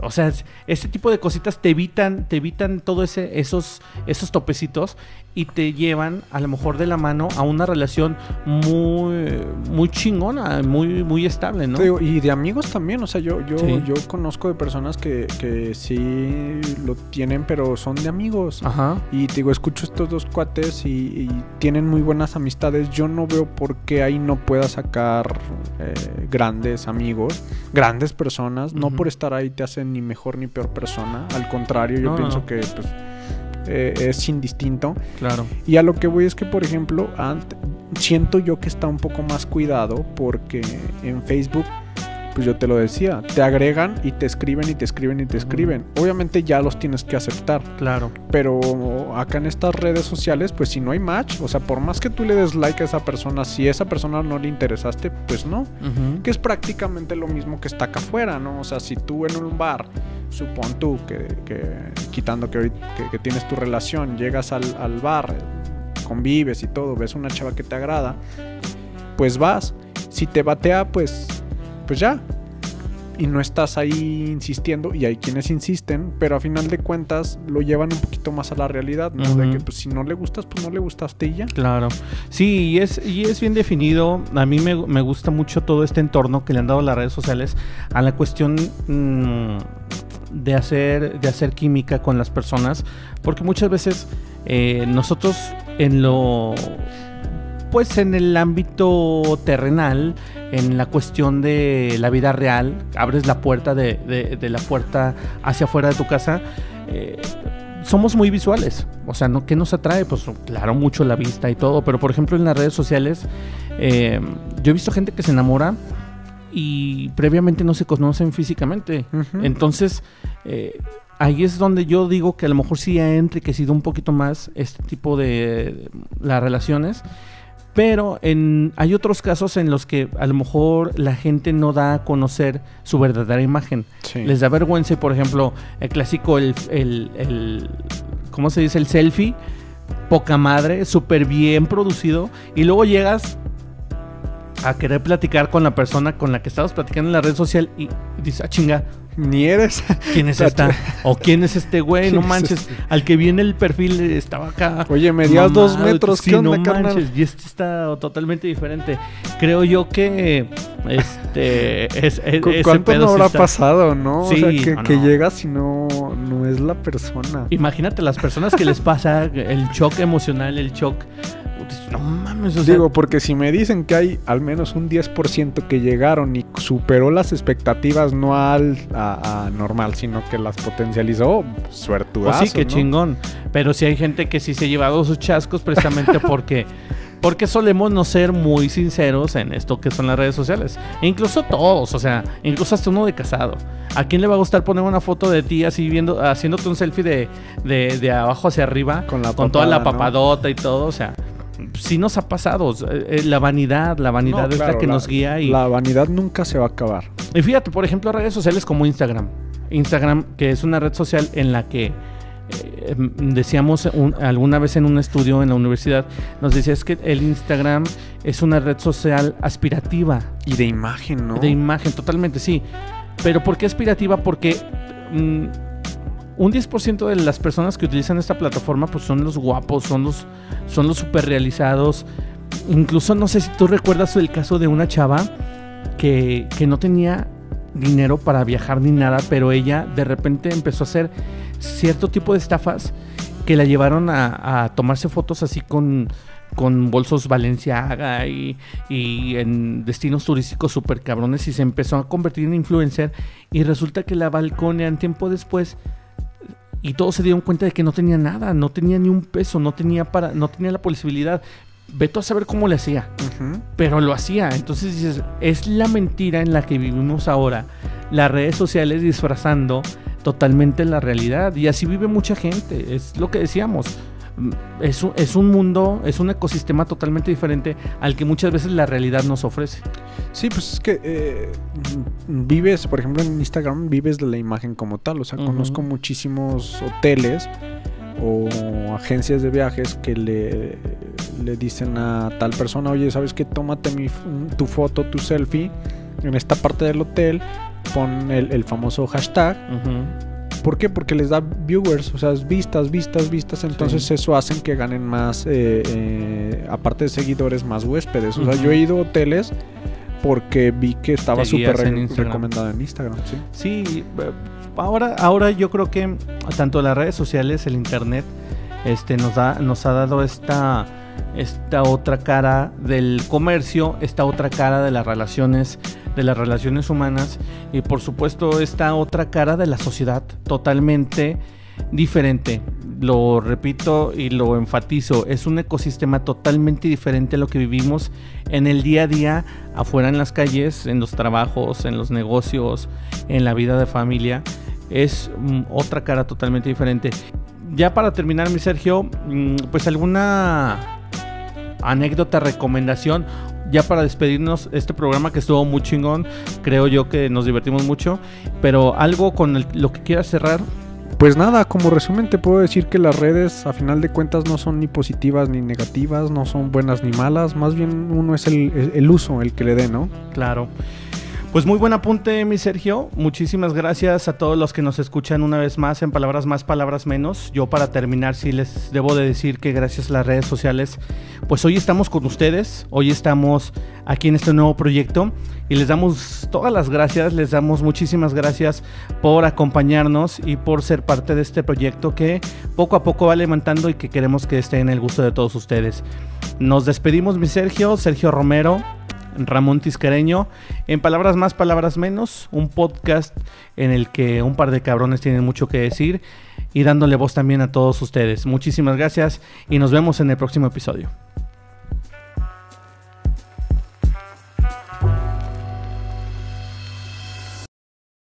O sea, este tipo de cositas te evitan, te evitan todos esos, esos topecitos y te llevan a lo mejor de la mano a una relación muy, muy chingona, muy, muy estable, ¿no? y de amigos también, o sea, yo, yo, yo conozco de personas que, que sí lo tienen, pero son de amigos. Ajá. Y te digo, escucho estos dos cuates y, tienen muy buenas amistades. Yo no veo por qué ahí no pueda sacar eh, grandes amigos, grandes personas. No por estar ahí te hacen ni mejor ni peor persona. Al contrario, yo pienso que pues, eh, es indistinto. Claro. Y a lo que voy es que, por ejemplo, siento yo que está un poco más cuidado porque en Facebook pues yo te lo decía, te agregan y te escriben y te escriben y te escriben. Obviamente ya los tienes que aceptar. Claro. Pero acá en estas redes sociales, pues si no hay match, o sea, por más que tú le des like a esa persona, si a esa persona no le interesaste, pues no. Que es prácticamente lo mismo que está acá afuera, ¿no? O sea, si tú en un bar, supón tú que, quitando que, que, tienes tu relación, llegas al, al bar, convives y todo, ves una chava que te agrada, pues vas. Si te batea, pues pues ya. Y no estás ahí insistiendo, y hay quienes insisten, pero a final de cuentas lo llevan un poquito más a la realidad, ¿no? De que pues si no le gustas, pues no le gustaste y ya. Claro. Sí, y es, y es bien definido. A mí me, gusta mucho todo este entorno que le han dado las redes sociales a la cuestión mm, de, hacer, de hacer química con las personas, porque muchas veces eh, nosotros en lo pues en el ámbito terrenal, en la cuestión de la vida real, abres la puerta de, la puerta hacia afuera de tu casa, eh, somos muy visuales. O sea, ¿no? ¿qué nos atrae? Pues claro, mucho la vista y todo, pero por ejemplo en las redes sociales, eh, yo he visto gente que se enamora y previamente no se conocen físicamente. Entonces, eh, ahí es donde yo digo que a lo mejor sí ha enriquecido un poquito más este tipo de las relaciones pero en, hay otros casos en los que a lo mejor la gente no da a conocer su verdadera imagen. Les da vergüenza, por ejemplo, el clásico, el, el, ¿cómo se dice? El selfie poca madre, súper bien producido, y luego llegas a querer platicar con la persona con la que estabas platicando en la red social y dices, ah, chinga, Ni eres. *laughs* ¿quién es esta? ¿O quién es este güey? *laughs* No manches, al que viene el perfil estaba acá. Oye, medías dos metros. Sí, ¿Qué onda, no carnal? manches, y este está totalmente diferente. Creo yo que este *laughs* es, es- ¿Cu- ese ¿Cuánto pedo no sí habrá está- pasado, no? o Sí, sea, que, no, que no. llegas y no, no es la persona. Imagínate las personas que les pasa el shock emocional, el shock. No mames, o sea, Digo, porque si me dicen que hay al menos un 10% que llegaron y superó las expectativas no al a, a normal, sino que las potencializó, pues suertudazo, sí, qué ¿no? chingón. Pero sí hay gente que sí se ha llevado sus chascos precisamente *laughs* porque. Porque solemos no ser muy sinceros en esto que son las redes sociales. E incluso todos, o sea, incluso hasta uno de casado. ¿A quién le va a gustar poner una foto de ti así viendo, haciéndote un selfie de, de, de abajo hacia arriba? Con la con toda la papadota y todo, o sea, sí nos ha pasado. eh, La vanidad, la vanidad No, es la que nos guía y, La vanidad nunca se va a acabar. y fíjate, por ejemplo, redes sociales como Instagram. Instagram, que es una red social en la que eh, em, decíamos un- alguna vez en un estudio en la universidad, nos decía es que el Instagram es una red social aspirativa, Y de imagen, ¿no? de imagen, totalmente, sí. Pero ¿por qué aspirativa? Porque mm, un 10% de las personas que utilizan esta plataforma pues son los guapos, son los, son los super realizados. Incluso no sé si tú recuerdas el caso de una chava que, que no tenía dinero para viajar ni nada, pero ella de repente empezó a hacer cierto tipo de estafas que la llevaron a, tomarse fotos así con, con bolsos Valenciaga y, y en destinos turísticos súper cabrones y se empezó a convertir en influencer y resulta que la balconean tiempo después y todos se dieron cuenta de que no tenía nada, no tenía ni un peso, no tenía para, no tenía la posibilidad. Veto a saber cómo le hacía pero lo hacía. Entonces dices, es la mentira en la que vivimos ahora. Las redes sociales disfrazando totalmente la realidad. Y así vive mucha gente. Es lo que decíamos. Es un, es un mundo, es un ecosistema totalmente diferente al que muchas veces la realidad nos ofrece. Sí, pues es que eh, vives, por ejemplo, en Instagram vives de la imagen como tal. O sea, conozco muchísimos hoteles o agencias de viajes que le, le dicen a tal persona, oye, ¿sabes qué? Tómate mi tu foto, tu selfie en esta parte del hotel, pon el, el famoso hashtag. ¿Por qué? Porque les da viewers, o sea, vistas, vistas, vistas. Entonces Sí. eso hacen que ganen más, eh, eh, aparte de seguidores, más huéspedes. O sea, yo he ido a hoteles porque vi que estaba súper re- recomendado en Instagram. Sí. Sí, eh, ahora, ahora yo creo que tanto las redes sociales, el internet, este, nos, da, nos ha dado esta, esta otra cara del comercio, esta otra cara de las relaciones, de las relaciones humanas y por supuesto esta otra cara de la sociedad totalmente diferente. Lo repito y lo enfatizo, es un ecosistema totalmente diferente a lo que vivimos en el día a día, afuera en las calles, en los trabajos, en los negocios, en la vida de familia. Es mm, otra cara totalmente diferente. Ya para terminar, mi Sergio, mm, pues alguna anécdota, recomendación, ya para despedirnos, este programa que estuvo muy chingón, creo yo que nos divertimos mucho, pero algo con el- lo que quieras cerrar. Pues nada, como resumen te puedo decir que las redes a final de cuentas no son ni positivas ni negativas, no son buenas ni malas, más bien uno es el, el- el uso el que le dé, ¿no? Claro. Pues muy buen apunte, mi Sergio. Muchísimas gracias a todos los que nos escuchan una vez más en Palabras Más, Palabras Menos. Yo para terminar sí les debo de decir que gracias a las redes sociales, pues hoy estamos con ustedes, hoy estamos aquí en este nuevo proyecto y les damos todas las gracias, les damos muchísimas gracias por acompañarnos y por ser parte de este proyecto que poco a poco va levantando y que queremos que esté en el gusto de todos ustedes. Nos despedimos, mi Sergio, Sergio Romero. Ramón Tiscareño. En palabras más, palabras menos, un podcast en el que un par de cabrones tienen mucho que decir y dándole voz también a todos ustedes. Muchísimas gracias y nos vemos en el próximo episodio.